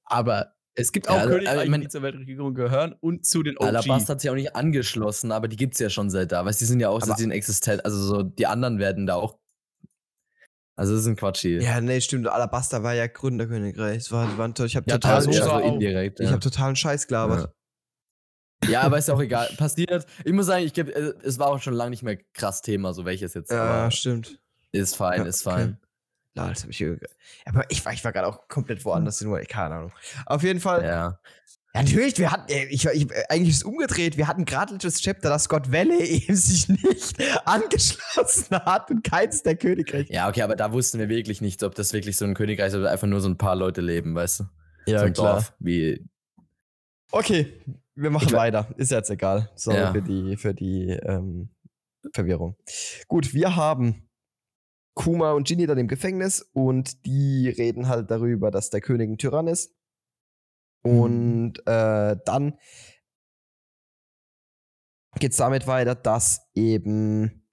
Aber es gibt Ja, auch also, Königreiche, also, ich mein- die zur Weltregierung gehören und zu den OG. Alabasta hat sich auch nicht angeschlossen, aber die gibt es ja schon seit da. Weißt die sind ja auch Aber- den existent. Also so, die anderen werden da auch. Also das ist ein Quatsch hier. Ja, nee, stimmt. Alabasta war ja Gründerkönigreich. Es war, war. Ich habe Ja, total, also, Dressrosa ja, ich indirekt. hab Ja. totalen Scheiß gelabert. ja, aber ist ja auch egal. Passiert. Ich muss sagen, ich geb, äh, es war auch schon lange nicht mehr krass Thema, so welches jetzt. Ja, aber stimmt. ist fein, Ja, ist okay. fein. Lol, das hab ich Aber ich war, ich war gerade auch komplett woanders in. Keine Ahnung. Auf jeden Fall. Ja, Ja. natürlich, wir hatten, äh, ich, ich, äh, eigentlich ist es umgedreht. Wir hatten gerade das Chapter, dass Scott Valley eben sich nicht angeschlossen hat und keins der Königreiche. Ja, okay, aber da wussten wir wirklich nicht, ob das wirklich so ein Königreich ist oder einfach nur so ein paar Leute leben, weißt du? so ein Dorf. Wie, Okay, wir machen Ich we- weiter. Ist jetzt egal. Sorry Ja. für die, für die ähm, Verwirrung. Gut, wir haben Kuma und Ginny dann im Gefängnis und die reden halt darüber, dass der König ein Tyrann ist. Und äh, dann geht es damit weiter, dass eben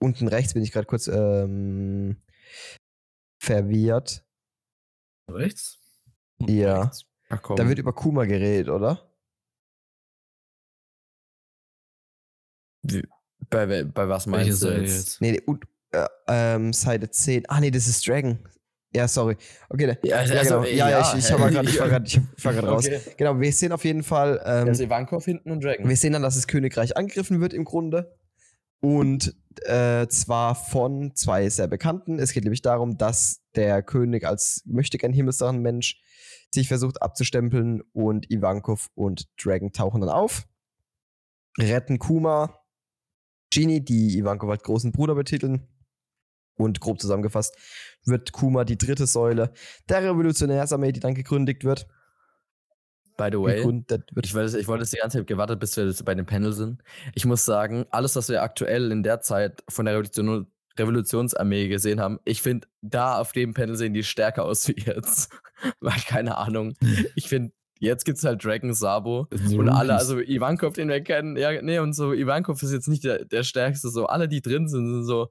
unten rechts bin ich gerade kurz ähm, verwirrt. Rechts? Ja. ach komm. Da wird über Kuma geredet, oder? bei, bei, bei was Welche meinst du Seite jetzt? jetzt? Nee, nee, und, äh, ähm, Seite 10. Ah, nee, das ist Dragon. Ja, sorry. Okay, ne. Ja, ja, also, genau. äh, ja, ja, ja, ich, ich, war gerade ich war grad, ich war grad raus. Okay. Genau, wir sehen auf jeden Fall, ähm, ist Ivankov hinten und Dragon. wir sehen dann, dass das Königreich angegriffen wird im Grunde. Und äh, zwar von zwei sehr Bekannten. Es geht nämlich darum, dass der König als möchte gern Himmelsdrachenmensch sich versucht abzustempeln und Ivankov und Dragon tauchen dann auf, retten Kuma, Genie, die Ivankov als großen Bruder betiteln. Und grob zusammengefasst wird Kuma die dritte Säule der Revolutionärsarmee, die dann gegründet wird. By the way, ich, wollte, ich wollte jetzt die ganze Zeit gewartet, bis wir bei dem Panel sind. Ich muss sagen, alles, was wir aktuell in der Zeit von der Revolution, Revolutionsarmee gesehen haben, ich finde, da auf dem Panel sehen die stärker aus wie jetzt. Weil, keine Ahnung. Ich finde, jetzt gibt es halt Dragon, Sabo. So Und alle, also Ivankov, den wir kennen, ja, nee, und so, Ivankov ist jetzt nicht der, der Stärkste, so, alle, die drin sind, sind so,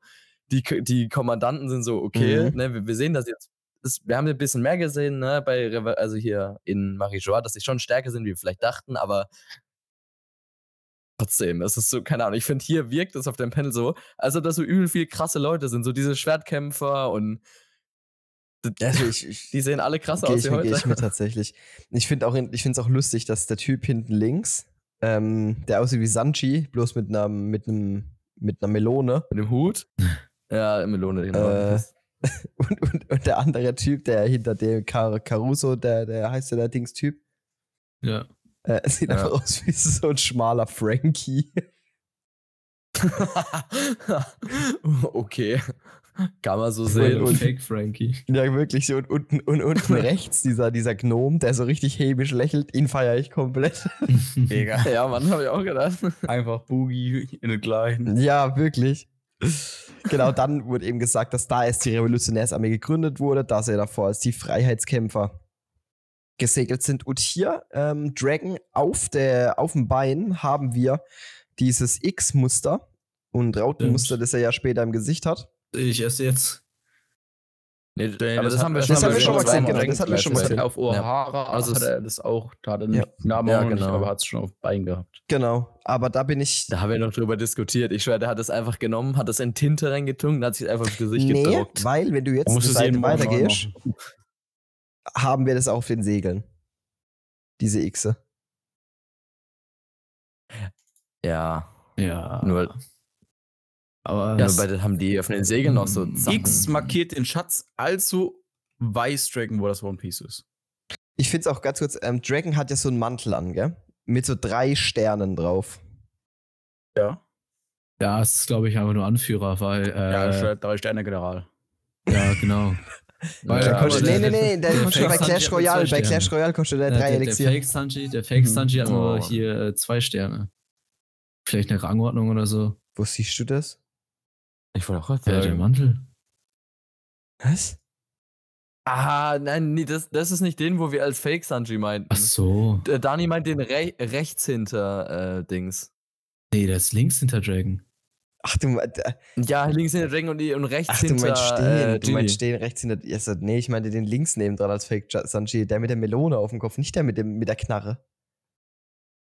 die, die Kommandanten sind so, okay, Mhm. ne, wir, wir sehen das jetzt, ist, wir haben ein bisschen mehr gesehen, ne, bei, Reva- also hier in Marie-Joie, dass sie schon stärker sind, wie wir vielleicht dachten, aber trotzdem, es ist so, keine Ahnung, ich finde, hier wirkt es auf dem Panel so, als ob das so übel viel krasse Leute sind, so diese Schwertkämpfer und Also ich, ich, die sehen alle krasser Gehe aus wie mir- geh ich heute. mir tatsächlich. Ich finde auch, ich finde es auch lustig, dass der Typ hinten links, ähm, der aussieht wie Sanchi, bloß mit einer, mit einem, mit einer Melone. Mit dem Hut. Ja, Melone, genau. Äh, Und, und, und der andere Typ, der hinter dem Car Caruso, der, der heißt ja der Dings-Typ, Ja. äh, sieht Ja. einfach aus wie so ein schmaler Frankie. okay. Kann man so Und- sehen. und- Fake Frankie. Ja, wirklich so. Und unten, und unten rechts dieser, dieser Gnom, der so richtig hämisch lächelt, ihn feiere ich komplett. Mega. ja, Mann, habe ich auch gedacht. Einfach Boogie in den gleichen. Ja, wirklich. Genau, dann wurde eben gesagt, dass da erst die Revolutionärsarmee gegründet wurde, da sie davor als die Freiheitskämpfer gesegelt sind. Und hier, ähm, Dragon, auf, der, auf dem Bein haben wir dieses X-Muster und Rautenmuster, das er ja später im Gesicht hat. Ich esse jetzt. Nee, Nee, aber das, hat- haben wir das schon haben wir schon mal gesehen, genau, das hatten wir schon mal gesehen. Auf O'Hara Also hat es- er das auch, da hat er Ja. den Namen Ja, auch noch nicht, genau. aber hat es schon auf Bein gehabt. Genau, aber da bin ich. Da haben wir noch drüber diskutiert. Ich schwöre, der hat es einfach genommen, hat es in Tinte reingetunkt und hat sich einfach ins Gesicht Nee, gedruckt. weil, wenn du jetzt eine Seite weitergehst, haben wir das auf den Segeln. Diese Xe. Ja, Ja. nur Aber Ja, bei den haben die auf den Segeln noch so Sachen. X markiert den Schatz, also weiß Dragon, wo das One Piece ist. Ich finde es auch ganz kurz, ähm, Dragon hat ja so einen Mantel an, gell? Mit so drei Sternen drauf. Ja. ja, es ist, glaube ich, einfach nur Anführer, weil. Äh, Ja, ja, drei Sterne General. genau. Weil Ja, kostet- nee, nee, nee, der, der kostet bei Clash Royale. Bei Clash. Royale kostet der Ja, drei der, der Elixier. Fake Sanji, der Fake Sanji hat nur Oh. hier äh, zwei Sterne. Vielleicht eine Rangordnung oder so. Wo siehst du das? Ich wollte auch gerade Ja, der sagen. Mantel. Was? Ah, nein, nee, das, das ist nicht den, wo wir als Fake Sanji meinten. Ach so. Dani meint den re rechts hinter äh, Dings. Nee, der ist links hinter Dragon. Ach du, äh, Ja, links hinter Dragon und, und rechts ach, du hinter meinst stehen. äh, du meinst stehen rechts hinter. Also, nee, ich meinte den links neben dran als Fake Sanji. Der mit der Melone auf dem Kopf, nicht der mit, dem, mit der Knarre.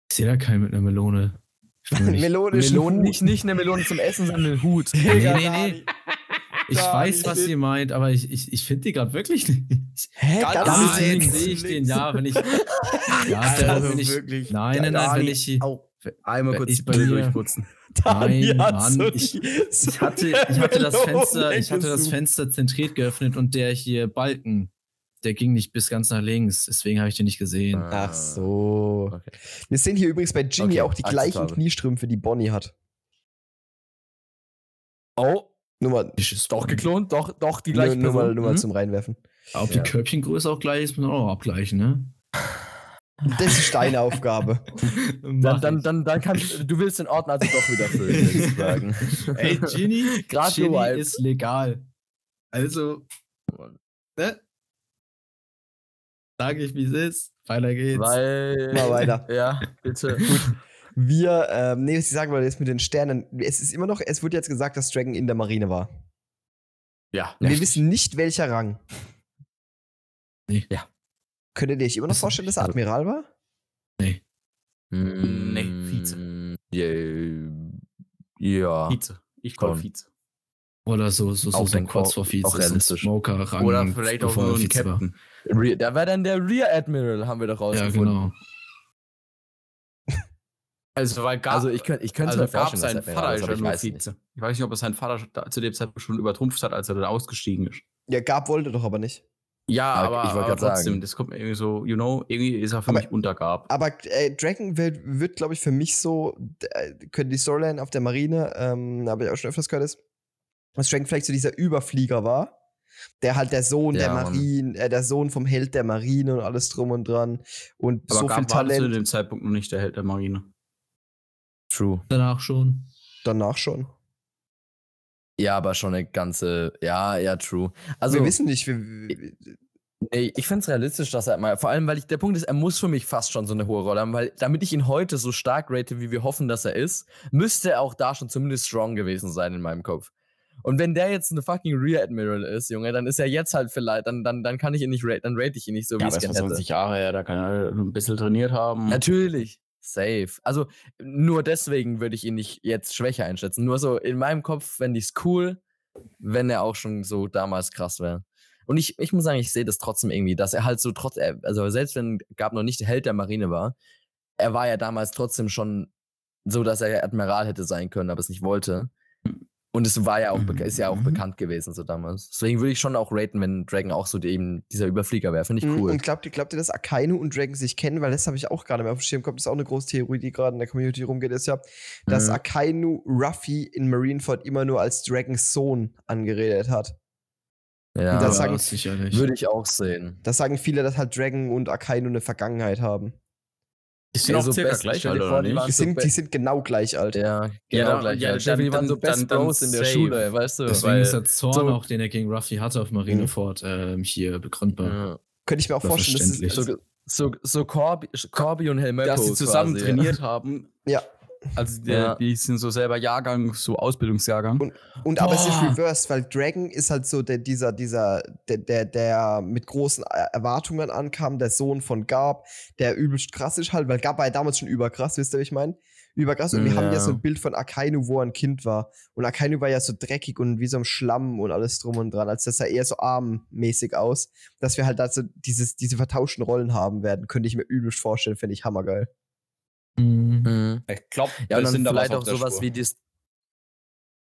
Ich sehe da keinen mit einer Melone. Bin mir nicht, nicht, eine Melone zum Essen, sondern ein Hut. nee, nee, nee. Ich weiß, was ihr meint, aber ich, ich, ich finde die gerade wirklich nicht. Hä? Ganz Ganz sehe ich den, ja, wenn ich. Ja, Also wenn ich. wirklich. Nein, nein, nein, wenn ich. Au, einmal kurz Ich bei mir- durchputzen. Nein, Mann, ich- Ich hatte, ich hatte das Fenster, ich hatte das. Fenster zentriert geöffnet und der hier Balken, der ging nicht bis ganz nach links, deswegen habe ich den nicht gesehen. Ach so. Okay. Wir sehen hier übrigens bei Ginny Okay, auch die gleichen. Kniestrümpfe, die Bonnie hat. Oh, Nur mal, Ich ist doch geklont, doch, doch die nur, gleiche nur mal, Person. nur mal Hm? zum Reinwerfen. Ob Ja. die Körbchengröße auch gleich ist, muss man auch abgleichen, ne? Das ist deine Aufgabe. Dann, dann, dann, dann kannst du willst den Ordner also doch wieder füllen, würde ich sagen. Ey, Ginny, Ginny ist legal. Also, ne? Sag ich, wie es ist. Weiter geht's. Weil. Mal weiter. Ja, bitte. Wir, ähm, nee, was ich sagen wollte, jetzt mit den Sternen. Es ist immer noch, es wurde jetzt gesagt, dass Dragon in der Marine war. Ja. Wir wissen nicht, welcher Rang. Nee. Ja. Könntet ihr euch immer noch vorstellen, dass er also- Admiral war? Nee, Vize. Ja. Vize. Ich call Schon. Vize. Oder so, so, so, Auch so denk- kurz vor Vize. auch so realistisch. Smoker-Rang. Oder vielleicht auch nur ein Vize war. Re da wäre dann der Rear Admiral, haben wir doch Ja, rausgefunden. genau. Also, weil gar, Also ich könnte ich könnte also mir gab vorstellen, sein dass er Vater ist ja nur weiß nicht. Vize. Ich weiß nicht, ob es sein Vater da- zu dem Zeitpunkt schon übertrumpft hat, als er dann ausgestiegen ist. Ja, Gab wollte doch aber nicht. Ja, Ja, aber, ich wollte aber trotzdem, sagen. das kommt mir irgendwie so, you know, irgendwie ist er für Aber- mich untergab. Aber äh, Dragon wird, wird glaube ich, für mich so, äh, könnte die Storyline auf der Marine, ähm, habe ich auch schon öfters gehört, ist, dass Dragon vielleicht so dieser Überflieger war, der halt der Sohn der Ja, Mann. Marine, äh, der Sohn vom Held der Marine und alles drum und dran und Aber so viel gab war zu Talent dem Zeitpunkt noch nicht der Held der Marine. True. Danach schon. danach schon. Ja, aber schon eine ganze. Ja, ja, true. Also, wir wissen nicht, wir, wir- nee, ich finde es realistisch, dass er mal. Vor allem, weil ich, der Punkt ist, er muss für mich fast schon so eine hohe Rolle haben, weil damit ich ihn heute so stark rate, wie wir hoffen, dass er ist, müsste er auch da schon zumindest strong gewesen sein in meinem Kopf. Und wenn der jetzt eine fucking Rear Admiral ist, Junge, dann ist er jetzt halt vielleicht, dann, dann, dann kann ich ihn nicht rate, dann rate ich ihn nicht so, wie Ja, ich es gerne hätte. 20 Jahre her, da kann er ein bisschen trainiert haben. Natürlich. Safe. Also nur deswegen würde ich ihn nicht jetzt schwächer einschätzen. Nur so in meinem Kopf fände ich es cool, wenn er auch schon so damals krass wäre. Und ich, ich muss sagen, ich sehe das trotzdem irgendwie, dass er halt so trotz, er- also selbst wenn Gab noch nicht der Held der Marine war, er war ja damals trotzdem schon so, dass er Admiral hätte sein können, aber es nicht wollte. Und es war ja auch, beka- ist ja auch Mhm. bekannt gewesen so damals. Deswegen würde ich schon auch raten, wenn Dragon auch so die, eben dieser Überflieger wäre. Finde ich Mm, cool. Und glaubt ihr, glaubt ihr, dass Akainu und Dragon sich kennen? Weil das habe ich auch gerade mehr auf dem Schirm gehabt. Das ist auch eine große Theorie, die gerade in der Community rumgeht, ist ja, dass Mhm. Akainu Ruffy in Marineford immer nur als Dragons Sohn angeredet hat. Ja, das sagen- sicherlich. würde ich auch sehen. Das sagen viele, dass halt Dragon und Akainu eine Vergangenheit haben. Die sind Ja, auch so circa gleich alt, oder nicht? Die sind, die sind genau gleich alt. Ja, Ja, genau dann- gleich. ja, Ja, Steffi, die dann- waren so dann- Best dann Bros in der safe. Schule, weißt du? Deswegen weil- ist der Zorn so- auch, den er gegen Ruffy hatte auf Marineford, ähm, hier begründbar. Ja. Könnte ich mir auch War vorstellen, dass. So, so, so Corby, Corby und Helmeppo Dass sie zusammen quasi, trainiert haben. Ja. Also die, Ja. die sind so selber Jahrgang, so Ausbildungsjahrgang. Und- Und aber es ist reversed, weil Dragon ist halt so der, dieser, dieser, der, der, der mit großen Er- Erwartungen ankam, der Sohn von Garb, der übelst krass ist halt, weil Garb war ja damals schon überkrass, wisst ihr, wie ich meine? Überkrass. Und wir haben ja Ja. so ein Bild von Akainu, wo er ein Kind war. Und Akainu war ja so dreckig und wie so ein Schlamm und alles drum und dran, als das sah eher so armmäßig aus. Dass wir halt da so dieses, diese vertauschten Rollen haben werden, könnte ich mir übelst vorstellen, finde ich hammergeil. Mhm. Mhm. Ich glaube, Ja, und dann vielleicht auch sowas wie das.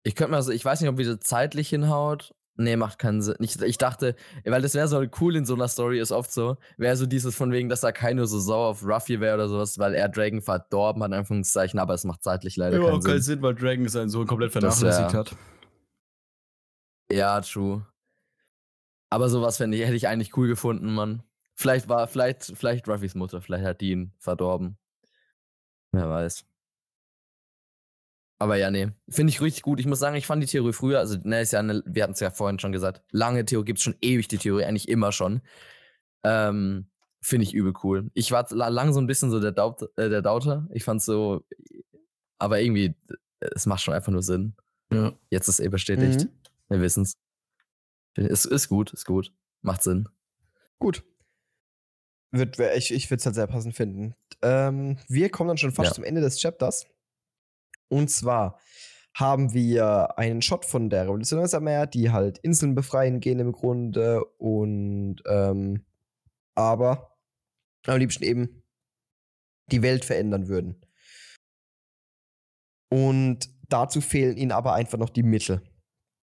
Ich könnte mal so, ich weiß nicht, ob wieder zeitlich hinhaut. Nee, macht keinen Sinn. Ich, ich dachte, weil das wäre so cool in so einer Story, ist oft so, wäre so dieses von wegen, dass da keiner so sauer auf Ruffy wäre oder sowas, weil er Dragon verdorben hat, in Anführungszeichen, aber es macht zeitlich leider Ja, keinen keinen Sinn. Sinn, weil Dragon seinen Sohn komplett vernachlässigt hat. Ja, true. Aber sowas fände ich, hätte ich eigentlich cool gefunden, Mann. Vielleicht war, vielleicht, vielleicht Ruffys Mutter, vielleicht hat die ihn verdorben. Wer weiß. Aber ja, nee. Finde ich richtig gut. Ich muss sagen, ich fand die Theorie früher, also, ne, ist ja eine, wir hatten es ja vorhin schon gesagt, lange Theorie gibt es schon ewig die Theorie, eigentlich immer schon. Ähm, Finde ich übel cool. Ich war la- lang so ein bisschen so der, Daut, äh, der Dauter. Ich fand so, aber irgendwie, es macht schon einfach nur Sinn. Ja. Jetzt ist eh bestätigt. Mhm. Wir wissen's. Ist, ist gut, ist gut. Macht Sinn. Gut. Wird, ich ich würde es halt sehr passend finden. Ähm, wir kommen dann schon fast Ja. zum Ende des Chapters. Und zwar haben wir einen Shot von der Revolutionsarmee, die halt Inseln befreien gehen im Grunde und ähm, aber am liebsten eben die Welt verändern würden. Und dazu fehlen ihnen aber einfach noch die Mittel.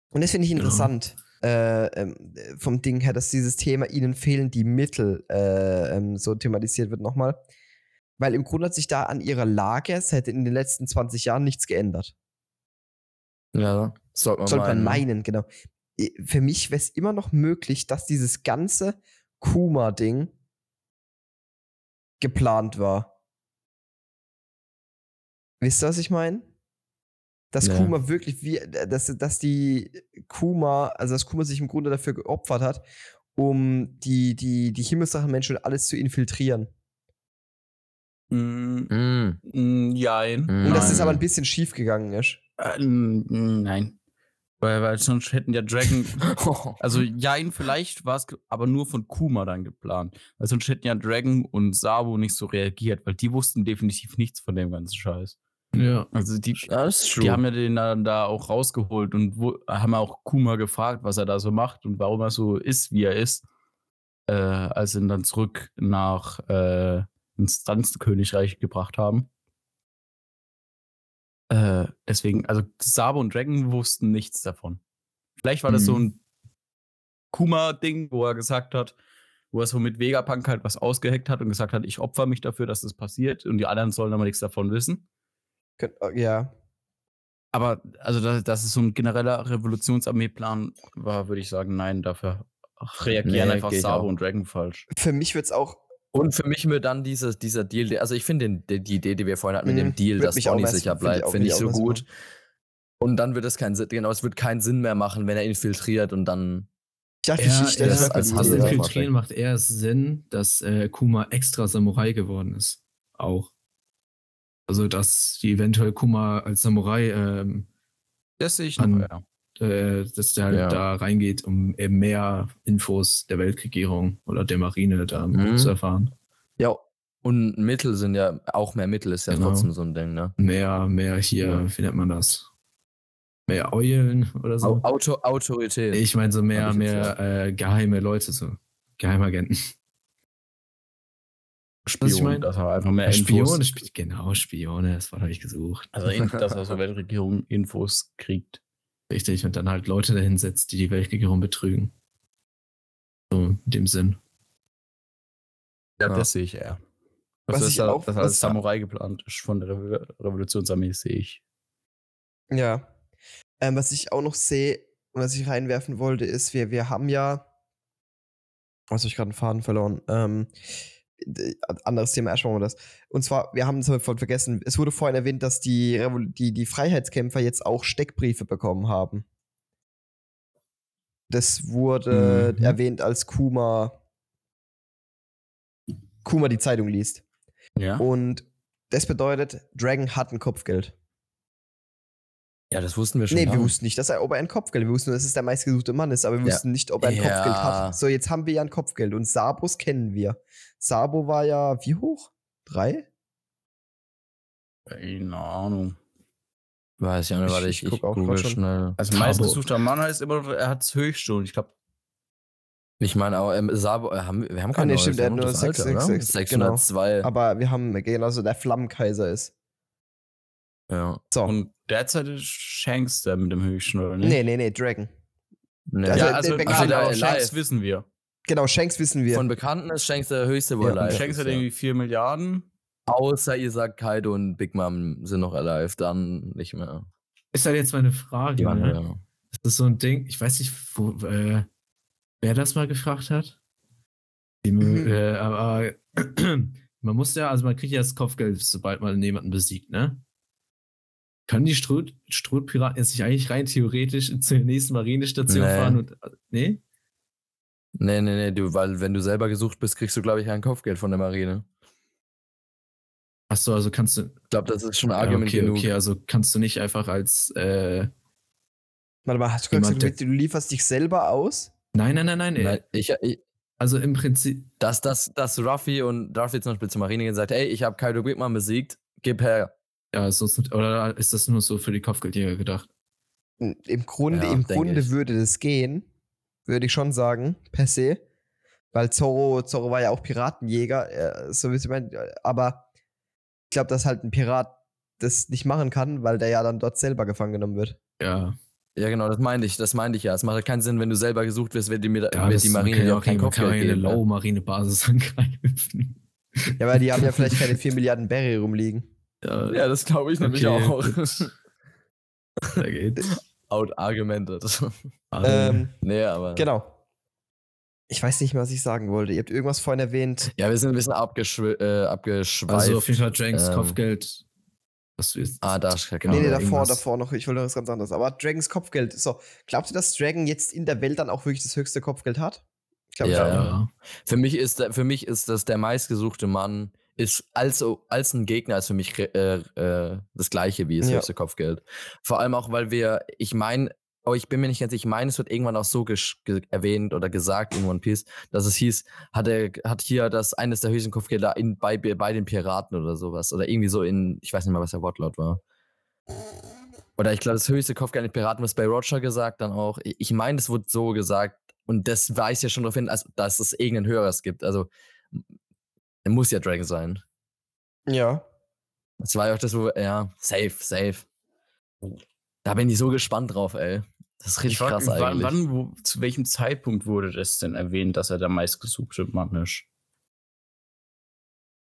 Und das finde ich Genau. interessant äh, ähm, äh, vom Ding her, dass dieses Thema ihnen fehlen die Mittel äh, ähm, so thematisiert wird nochmal. Weil im Grunde hat sich da an ihrer Lage seit in den letzten 20 Jahren nichts geändert. Ja, sollte man Sollte man meinen. meinen, genau. Für mich wäre es immer noch möglich, dass dieses ganze Kuma-Ding geplant war. Wisst ihr, was ich meine? Dass Nee. Kuma wirklich, wie, dass, dass die Kuma, also dass Kuma sich im Grunde dafür geopfert hat, um die, die, die Himmelsdrachenmenschen und alles zu infiltrieren. Mm, Mm, mm, jein. mm. Und dass es Nein. aber ein bisschen schief gegangen ist. Äh, mm, nein. Weil, weil sonst hätten ja Dragon. Also, jein, vielleicht war es aber nur von Kuma dann geplant. Weil sonst hätten ja Dragon und Sabo nicht so reagiert, weil die wussten definitiv nichts von dem ganzen Scheiß. Ja. Also, die, ja, die haben ja den dann da auch rausgeholt und wo, haben auch Kuma gefragt, was er da so macht und warum er so ist, wie er ist. Äh, als sie ihn dann zurück nach äh, ins Tanzkönigreich gebracht haben. Äh, deswegen, also Sabo und Dragon wussten nichts davon. Vielleicht war das so ein Kuma-Ding, wo er gesagt hat, wo er so mit Vegapunk halt was ausgeheckt hat und gesagt hat, ich opfer mich dafür, dass das passiert und die anderen sollen aber nichts davon wissen. Äh, Ja. Aber also, dass, dass es so ein genereller Revolutionsarmeeplan war, würde ich sagen, nein, dafür reagieren Nee, einfach ich Sabo und Dragon falsch. Für mich wird es auch Und für mich wird dann dieses, dieser Deal, also ich finde die, die Idee, die wir vorhin hatten mit Mhm. dem Deal, Wird dass Bonnie sicher ich bleibt, finde find ich ich so gut. Und dann wird es keinen Sinn, genau, es wird keinen Sinn mehr machen, wenn er infiltriert und dann. Ich dachte, Ja, ich, ich stelle das als. Infiltrieren macht eher Sinn, dass äh, Kuma extra Samurai geworden ist. Auch. Also, dass die eventuell Kuma als Samurai, ähm, Das sehe ich An- noch, ja. äh, dass der halt Ja. da reingeht, um eben mehr Infos der Weltregierung oder der Marine da Mhm. zu erfahren. Ja. Und Mittel sind ja, auch mehr Mittel ist ja Genau. trotzdem so ein Ding, ne? Mehr, mehr hier, Ja. wie nennt man das? Mehr Eulen oder so. Au- Auto, Autorität. Ich meine so mehr, mehr äh, geheime Leute, so Geheimagenten. Spion, ich mein? dass er einfach mehr Ja, Spione, Infos, Sp genau, Spione, das war habe ich gesucht. also in, dass er so Weltregierung Infos kriegt. Richtig, und dann halt Leute dahin setzt, die die Weltregierung betrügen. So, in dem Sinn. Ja, Ja. das sehe ich eher. Was Also, ich dass er, auch- dass was- als Samurai geplant ist von der Revo- Revolutionsarmee, sehe ich. Ja. Ähm, was ich auch noch sehe und was ich reinwerfen wollte, ist, wir, wir haben ja. Was habe ich gerade einen Faden verloren? Ähm, anderes Thema, erstmal mal das. Und zwar, wir haben es voll vergessen, es wurde vorhin erwähnt, dass die, Revol die, die Freiheitskämpfer jetzt auch Steckbriefe bekommen haben. Das wurde Mhm. erwähnt, als Kuma, Kuma die Zeitung liest. Ja. Und das bedeutet, Dragon hat ein Kopfgeld. Ja, das wussten wir schon. Nee, wir lange. wussten nicht, dass er, ob er ein Kopfgeld, wir wussten nur, dass es der meistgesuchte Mann ist, aber wir Ja. wussten nicht, ob er ein Ja. Kopfgeld hat. So, jetzt haben wir ja ein Kopfgeld und Sabos kennen wir. Sabo war ja, wie hoch? Drei? Keine Ahnung. Weiß ich auch nicht, Ich- warte, ich ich, ich guck auch grad google schon. schnell. Also Sabo. meistgesuchter Mann heißt immer, er hat es höchste und ich glaube, Ich meine, aber ähm, Sabo, äh, haben, wir haben Ah, kein nee, neues, stimmt, er haben hat nur das 6, alte, 6, oder? 6, genau. 602. Aber wir haben genauso der Flammenkaiser ist. Ja. So. Und derzeit ist Shanks der mit dem höchsten, oder nicht? Nee, nee, nee, Dragon. Nee. Also, ja, also, also Shanks live. wissen wir. Genau, Shanks wissen wir. Von Bekannten ist Shanks der höchste, wo Ja, er live Shanks ist, hat ja. irgendwie 4 Milliarden. Außer ihr sagt, Kaido und Big Mom sind noch alive, dann nicht mehr. Ist halt jetzt meine Frage. Ja, ne? ja. Das ist so ein Ding, ich weiß nicht, wo, äh, wer das mal gefragt hat. Die, Mhm. äh, aber man muss ja, also man kriegt ja das Kopfgeld, sobald man jemanden besiegt, ne? Können die Stroh- Strohpiraten jetzt nicht eigentlich rein theoretisch zur nächsten Marinestation Nee. fahren und. Nee? Nee, nee, nee, du, weil wenn du selber gesucht bist, kriegst du, glaube ich, kein Kopfgeld von der Marine. Achso, also kannst du. Ich glaube, das ist schon Argument okay, genug. okay, also kannst du nicht einfach als. Äh, Warte mal, hast du gerade gesagt, du lieferst dich selber aus? nein, nein, nein, nein. Nein, ich, ich, Also im Prinzip. dass, dass, dass Ruffy und Ruffy zum Beispiel zur Marine gehen und sagt, ey, ich habe Kaido Big Mom besiegt, gib her. Ja, nicht, oder ist das nur so für die Kopfgeldjäger gedacht? Im Grunde, Ja, im Grunde ich. würde das gehen, würde ich schon sagen, per se. Weil Zorro, Zorro war ja auch Piratenjäger, äh, so wie sie meint, äh, aber ich glaube, dass halt ein Pirat das nicht machen kann, weil der ja dann dort selber gefangen genommen wird. Ja. Ja, genau, das meinte ich, das meinte ich ja. Es macht halt keinen Sinn, wenn du selber gesucht wirst, wird die, mir- ja wird die Marine ja auch kein man kann ja Kopfgeld eine geben. ne? Low-Marine-Basis angreifen. Ja, weil die haben ja vielleicht keine 4 Milliarden Berry rumliegen. Ja, Ja, das glaube ich nämlich Okay. auch. da geht's. Out-argumented. Also, Ähm, nee, aber. genau. Ich weiß nicht mehr, was ich sagen wollte. Ihr habt irgendwas vorhin erwähnt. Ja, wir sind ein bisschen abgeschw äh, abgeschweift. also auf jeden Fall Dranks ähm, Kopfgeld. Was du jetzt. Ah, da ist Genau, nee, nee, davor, irgendwas. davor noch. Ich wollte noch was ganz anderes. Aber Dragons Kopfgeld. So, glaubt ihr, dass Dragon jetzt in der Welt dann auch wirklich das höchste Kopfgeld hat? Ich glaube Ja, ja. ja. Für mich ist, für mich ist das der meistgesuchte Mann, ist als, als ein Gegner ist für mich äh, äh, das gleiche wie das Ja. höchste Kopfgeld. Vor allem auch, weil wir, ich meine, aber ich bin mir nicht ganz sicher, ich meine, es wird irgendwann auch so erwähnt oder gesagt in One Piece, dass es hieß, hat er hat hier das eines der höchsten Kopfgelder in, bei, bei den Piraten oder sowas. Oder irgendwie so in, ich weiß nicht mal, was der Wortlaut war. Oder ich glaube, das höchste Kopfgeld in den Piraten wird bei Roger gesagt, dann auch. Ich meine, es wurde so gesagt. Und das weist ja schon darauf hin, dass es irgendeinen Höheres gibt. Also, er muss ja Dragon sein. Ja. Das war ja auch das, wo, ja, safe, safe. Da bin ich so gespannt drauf, ey. Das ist richtig frag krass eigentlich. wann, wo, zu welchem Zeitpunkt wurde das denn erwähnt, dass er der meistgesuchte Mann ist?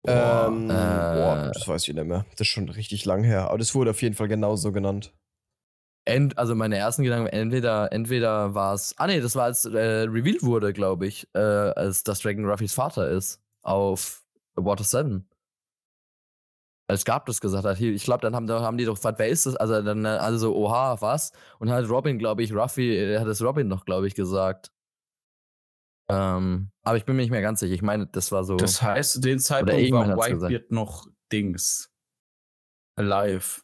ähm, äh, boah, das weiß ich nicht mehr. Das ist schon richtig lang her. Aber das wurde auf jeden Fall genauso genannt. Ent, also meine ersten Gedanken, entweder, entweder war es, ah nee, das war als äh, revealed wurde, glaube ich, äh, als dass Dragon Ruffys Vater ist auf Water 7. Als Gab das gesagt hat, ich glaube, dann haben, da haben die doch gefragt, wer ist das? Also dann äh, alle so, oha, was? Und dann hat Robin, glaube ich, Ruffy, äh, hat es Robin noch, glaube ich, gesagt. Ähm, aber ich bin mir nicht mehr ganz sicher. Ich meine, das war so. Das heißt, zu dem Zeitpunkt war Whitebeard noch Dings. Alive.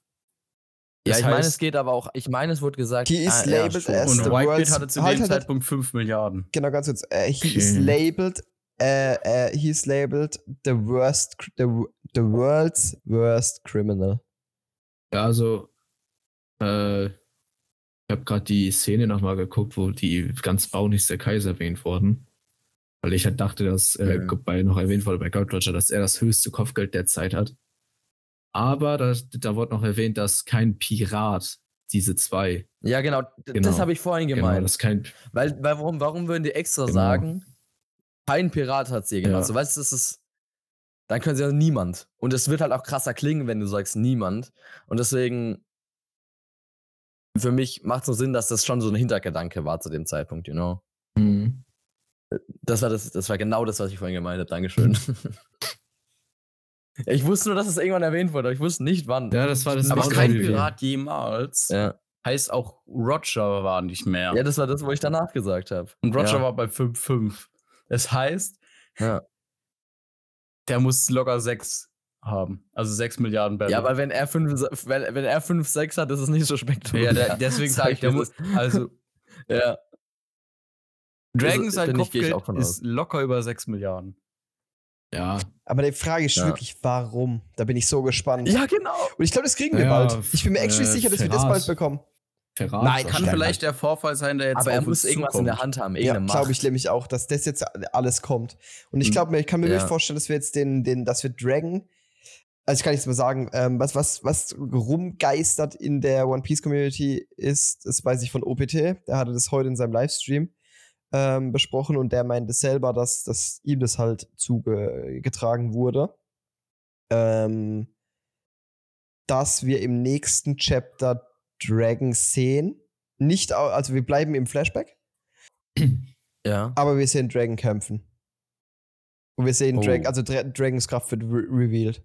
ja, das ich meine, es geht aber auch, ich meine, es wurde gesagt. He is ah, ja, labeled as Und the Whitebeard world's- hatte zu halt, dem halt, halt. Zeitpunkt 5 Milliarden. Genau, ganz kurz. Äh, he Okay. is labeled, äh, äh, he is labeled the worst, the, the world's worst criminal. Ja, also, äh, ich habe gerade die Szene nochmal geguckt, wo die ganz baunig der Kaiser erwähnt wurden. Weil ich halt dachte, dass äh, Mhm. bei, noch erwähnt wurde bei Gold Roger, dass er das höchste Kopfgeld der Zeit hat. Aber da, da wurde noch erwähnt, dass kein Pirat diese zwei. Ja, genau, Genau. das habe ich vorhin Genau, gemeint. dass kein. Weil, weil warum, warum würden die extra Genau. sagen, kein Pirat hat sie gemacht? Ja. So, weißt du, das ist. Dann können sie ja niemand. Und es wird halt auch krasser klingen, wenn du sagst niemand. Und deswegen, für mich macht es so Sinn, dass das schon so ein Hintergedanke war zu dem Zeitpunkt, you know. Mhm. Das war, das, das war genau das, was ich vorhin gemeint habe. Dankeschön. ich wusste nur, dass es irgendwann erwähnt wurde, aber ich wusste nicht wann. Ja, das war das Aber kein. Pirat jemals. Ja. Heißt auch, Roger war nicht mehr. ja, das war das, wo ich danach gesagt habe. Und Roger ja. war bei 5,5. Das heißt, Ja. der muss locker 6 haben. Also 6 Milliarden Barrel. Ja, weil wenn er 5, wenn, wenn er 5, 6 hat, ist es nicht so spektakulär. Ja, der- deswegen sag ich, der muss. Also, Ja. Dragon Das- sein bin ich- gehe ich Kopfgeld ist locker über 6 Milliarden. Ja, Aber die Frage ist Ja. wirklich, warum? Da bin ich so gespannt. Ja, genau. Und ich glaube, das kriegen wir Ja, bald. Ich bin mir actually äh, sicher, dass wir das bald bekommen. Verrat. Nein, Kann vielleicht der Vorfall sein, der jetzt Aber er auf muss uns irgendwas in der zukommt. Hand haben, Ja, glaube ich nämlich auch, dass das jetzt alles kommt. Und ich Mhm. glaube mir, ich kann mir Ja. wirklich vorstellen, dass wir jetzt den, den, dass wir Dragon also ich kann nichts mehr sagen, ähm, was, was, was rumgeistert in der One Piece Community ist, das weiß ich von OPT, der hatte das heute in seinem Livestream ähm, besprochen und der meinte selber, dass, dass ihm das halt zugetragen wurde. Ähm, dass wir im nächsten Chapter Dragon sehen. Nicht, also wir bleiben im Flashback, Ja. aber wir sehen Dragon kämpfen. Und wir sehen Oh. Dragon, also Dra Dragons Kraft wird re revealed.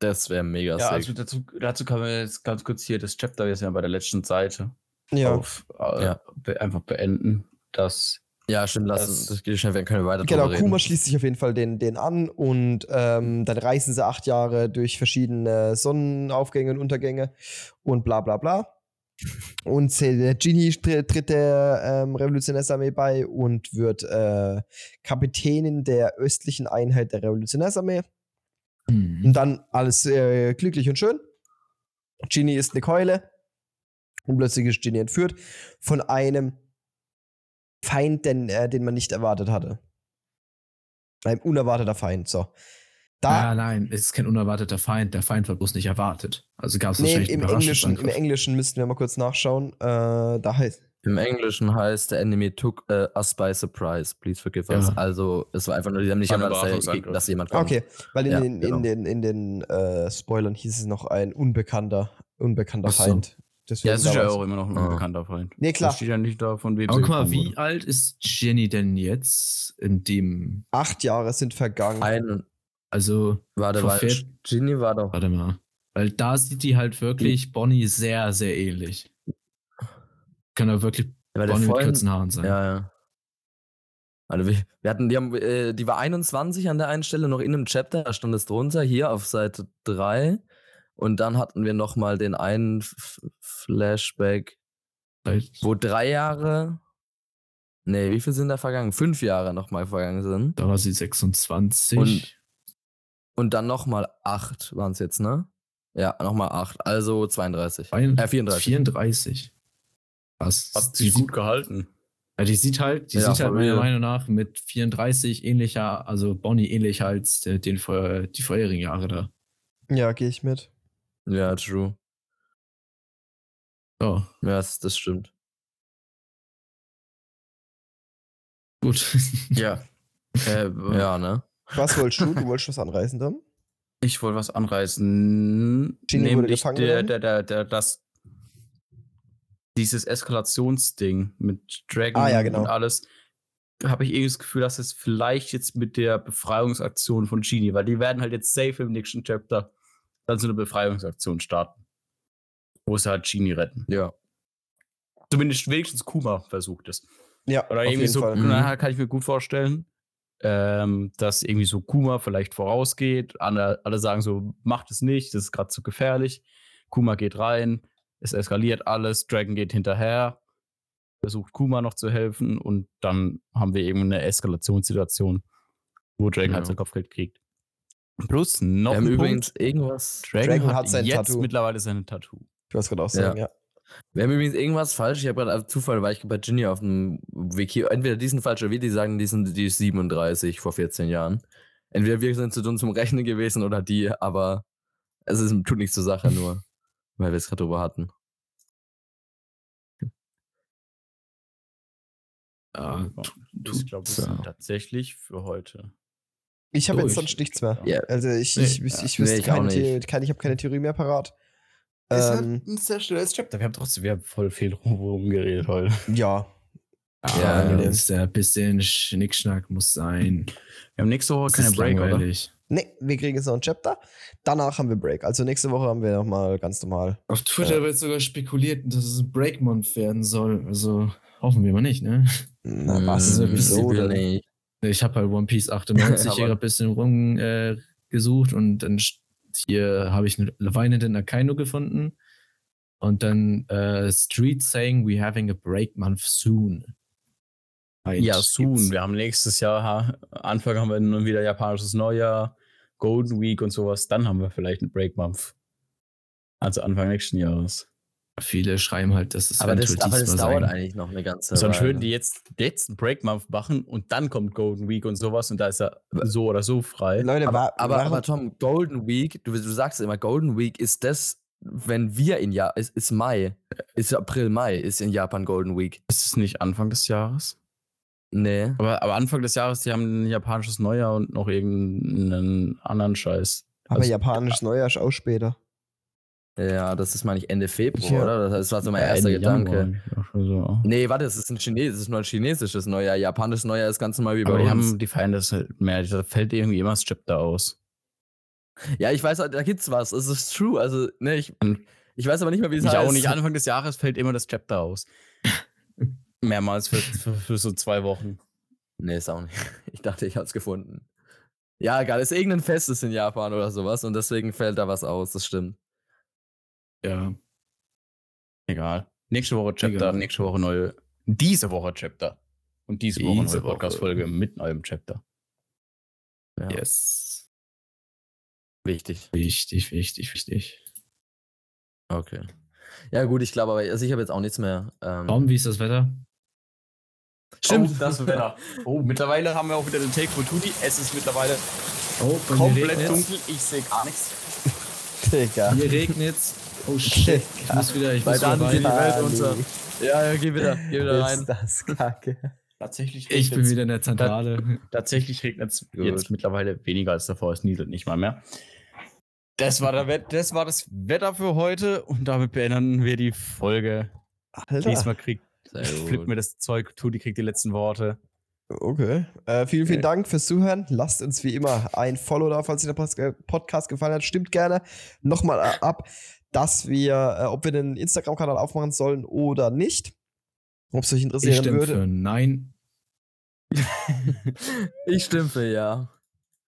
Das wäre mega Ja, sick. also dazu, dazu kann man jetzt ganz kurz hier das Chapter, wir sind ja bei der letzten Seite, Ja. auf, äh, Ja. be einfach beenden, dass ja, stimmt, lass das- uns, das geht schnell, dann können wir weiter Genau. Kuma schließt sich auf jeden Fall den, den an und ähm, dann reisen sie acht Jahre durch verschiedene Sonnenaufgänge und Untergänge und bla bla bla. Und der Genie tritt, der ähm, Revolutionärsarmee bei und wird äh, Kapitänin der östlichen Einheit der Revolutionärsarmee. Und Mhm. dann alles äh, glücklich und schön. Genie ist eine Keule. Und plötzlich ist Genie entführt von einem Feind, den, äh, den man nicht erwartet hatte. Ein unerwarteter Feind. So. Da, Ah, nein, es ist kein unerwarteter Feind. Der Feind war bloß nicht erwartet. Also gab es nee, wahrscheinlich im Englischen, im. Englischen müssten wir mal kurz nachschauen. Äh, da heißt. Im Englischen heißt, der Enemy took uh, us by surprise. Please forgive us. Ja. Also, es war einfach nur, die haben nicht erwartet, dass, Überraschungsangriff. dass jemand kommt. Okay, weil in Ja, den, genau. in den, in den äh, Spoilern hieß es noch ein unbekannter, unbekannter so. Feind. Deswegen ja, es ist ja auch immer noch ein unbekannter Freund. Nee, klar. Das steht ja nicht da, von wem Aber guck mal, wie wurde. alt ist Jenny denn jetzt in dem, Acht Jahre sind vergangen. Ein, also, warte, vier- Genie war doch. warte mal. Weil da sieht die halt wirklich Bonnie sehr, sehr ähnlich. Kann doch wirklich Weil der Bonnie mit kurzen Haaren sein. Ja, ja. Also wir, wir hatten, die haben, äh, die war 21 an der einen Stelle noch in einem Chapter, da stand es drunter, hier auf Seite 3. Und dann hatten wir nochmal den einen F Flashback, Vielleicht- wo drei Jahre. Nee, wie viel sind da vergangen? Fünf Jahre nochmal vergangen sind. Da war sie 26. Und- Und dann nochmal acht waren es jetzt, ne? Ja, nochmal acht. Also 32. Ein- Äh, 34. 34. Was? Hat sieht- gut gehalten. ja, die sieht halt, die Ja, sieht halt meiner. Meinung nach mit 34 ähnlicher, also Bonnie ähnlicher als der, den, die vorherigen Jahre da. Ja, gehe ich mit. Ja, true. So, Ja, das, das stimmt. gut. Ja. äh, Ja, ne? Was wolltest du? Du wolltest was anreißen dann? Ich wollte was anreißen. Genie nämlich der, der, der, der, das, dieses Eskalationsding mit Dragon Ah, ja, genau. und alles, habe ich irgendwie das Gefühl, dass es vielleicht jetzt mit der Befreiungsaktion von Genie, weil die werden halt jetzt safe im nächsten Chapter dann so eine Befreiungsaktion starten. Wo sie halt Genie retten. Ja. Zumindest wenigstens Kuma versucht es. Ja, Oder auf irgendwie jeden so, Fall. Mhm. kann ich mir gut vorstellen, ähm, dass irgendwie so Kuma vielleicht vorausgeht. Andere, alle sagen so, macht es nicht, das ist gerade zu gefährlich. Kuma geht rein, es eskaliert alles, Dragon geht hinterher, versucht Kuma noch zu helfen und dann haben wir eben eine Eskalationssituation, wo Dragon Ja. halt sein Kopfgeld kriegt. Plus noch Wir haben übrigens Punkt, irgendwas. Dragon, Dragon hat, hat jetzt Tattoo. mittlerweile sein Tattoo. Ich wollte es gerade auch sagen, ja. Wir haben übrigens irgendwas falsch. Ich habe gerade auf Zufall, weil ich bei Ginny auf dem Wiki, entweder die sind falsch oder wir, die sagen, die sind die ist 37 vor 14 Jahren. Entweder wir sind zu dumm zum Rechnen gewesen oder die, aber es ist, tut nichts zur Sache, nur weil wir es gerade drüber hatten. Ja, Ich glaube, das sind tatsächlich für heute. Ich habe jetzt sonst nichts mehr. Ja. Also ich, Nee, ich, ich, ja. ich Nee, wüsste ich auch keine, nicht. Theorie, keine, ich habe keine Theorie mehr parat. Ist halt Ähm, ein sehr schnelles Chapter. Wir haben trotzdem, wir haben voll viel rum- rumgeredet heute. ja. ja, Ja, ist ein bisschen Schnickschnack muss sein. Wir haben nächste Woche Das keine Break, oder? langweilig. Ne, wir kriegen jetzt noch ein Chapter. Danach haben wir Break. Also nächste Woche haben wir nochmal ganz normal. Auf Twitter Ja. wird sogar spekuliert, dass es ein Break-Month werden soll. Also hoffen wir mal nicht, ne? Na, was? also, Wieso denn? Ich habe halt One Piece 98 hier Aber- ein bisschen rumgesucht äh, und dann hier habe ich eine weinenden Akainu gefunden. Und dann äh, Street saying we having a break month soon. Halt, Ja, soon. Wir haben nächstes Jahr, Anfang haben wir dann wieder japanisches Neujahr, Golden Week und sowas. Dann haben wir vielleicht einen Break Month. Also Anfang nächsten Jahres. Viele schreiben halt, dass es Aber das, aber das dauert sein. eigentlich noch eine ganze Sonst Weile. würden die jetzt, jetzt einen Break-Month machen und dann kommt Golden Week und sowas und da ist er so oder so frei. Leute, Aber, aber, aber Tom, Golden Week, du, du sagst immer, Golden Week ist das, wenn wir in Japan, ist, ist Mai, ist April, Mai, ist in Japan Golden Week. Ist es nicht Anfang des Jahres? Nee. Aber, aber Anfang des Jahres, die haben ein japanisches Neujahr und noch irgendeinen anderen Scheiß. aber Also- japanisch Neujahr ist auch später. Ja, das ist, meine ich, Ende Februar, Ja. oder? Das war so mein Äh, erster Ende Gedanke. Ja, so. Nee, warte, das ist ein Chines, das ist nur ein chinesisches Neujahr. Japanisches Neujahr ist ganz normal wie bei Aber die, uns. haben, die feiern das halt mehr. Da fällt irgendwie immer das Chapter aus. ja, ich weiß, da gibt's was. Es ist true. Also, ne, ich, ich weiß aber nicht mehr, wie es Ich heißt. auch nicht. Anfang des Jahres fällt immer das Chapter aus. Mehrmals für, für, für so zwei Wochen. Nee, ist auch nicht. Ich dachte, ich hab's gefunden. Ja, egal, ist irgendein Fest ist in Japan oder sowas und deswegen fällt da was aus, das stimmt. Ja. Egal. Nächste Woche Chapter, Egal. nächste Woche neue. Diese Woche Chapter. Und diese Woche Diese neue Woche. Podcast-Folge mit neuem Chapter. Ja, Yes. wichtig. Wichtig, wichtig, wichtig. Okay. Ja, gut, ich glaube aber, also ich habe jetzt auch nichts mehr. Ähm, Tom, wie ist das Wetter? Stimmt. Oh, das Wetter. Oh, mittlerweile haben wir auch wieder den Take von Tudi. Es ist mittlerweile Oh, komplett dunkel. Ich sehe gar nichts. Digga. Hier regnet's. Oh shit. Ich muss wieder, ich Bei muss wieder geht die rein. Welt unter. Ja, ja, geh wieder, geh wieder rein. Ist das kacke. Tatsächlich Ich bin wieder in der Zentrale. Tatsächlich regnet es jetzt mittlerweile weniger als davor. Es nieselt nicht mal mehr. Das war, der Wett das war das Wetter für heute und damit beenden wir die Folge. Alter. Diesmal kriegt Flip mir das Zeug, Tudi kriegt die letzten Worte. Okay. Äh, vielen, vielen Okay. Dank fürs Zuhören. Lasst uns wie immer ein Follow da, falls euch der äh, Podcast gefallen hat. Stimmt gerne nochmal äh, ab, dass wir, äh, ob wir den Instagram-Kanal aufmachen sollen oder nicht. Ob es euch Ich interessieren stimme würde. für Nein. Ich stimme für ja.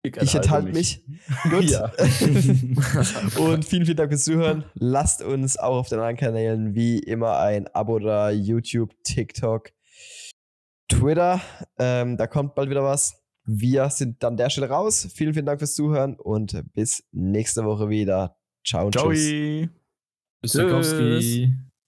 Ich enthalte mich. Gut. Ja. Und vielen, vielen Dank fürs Zuhören. Lasst uns auch auf den anderen Kanälen wie immer ein Abo da. YouTube, TikTok, Twitter. Ähm, da kommt bald wieder was. Wir sind dann der Stelle raus. Vielen, vielen Dank fürs Zuhören und bis nächste Woche wieder. Ciao und Ciao. tschüss. Bis Tarkowski.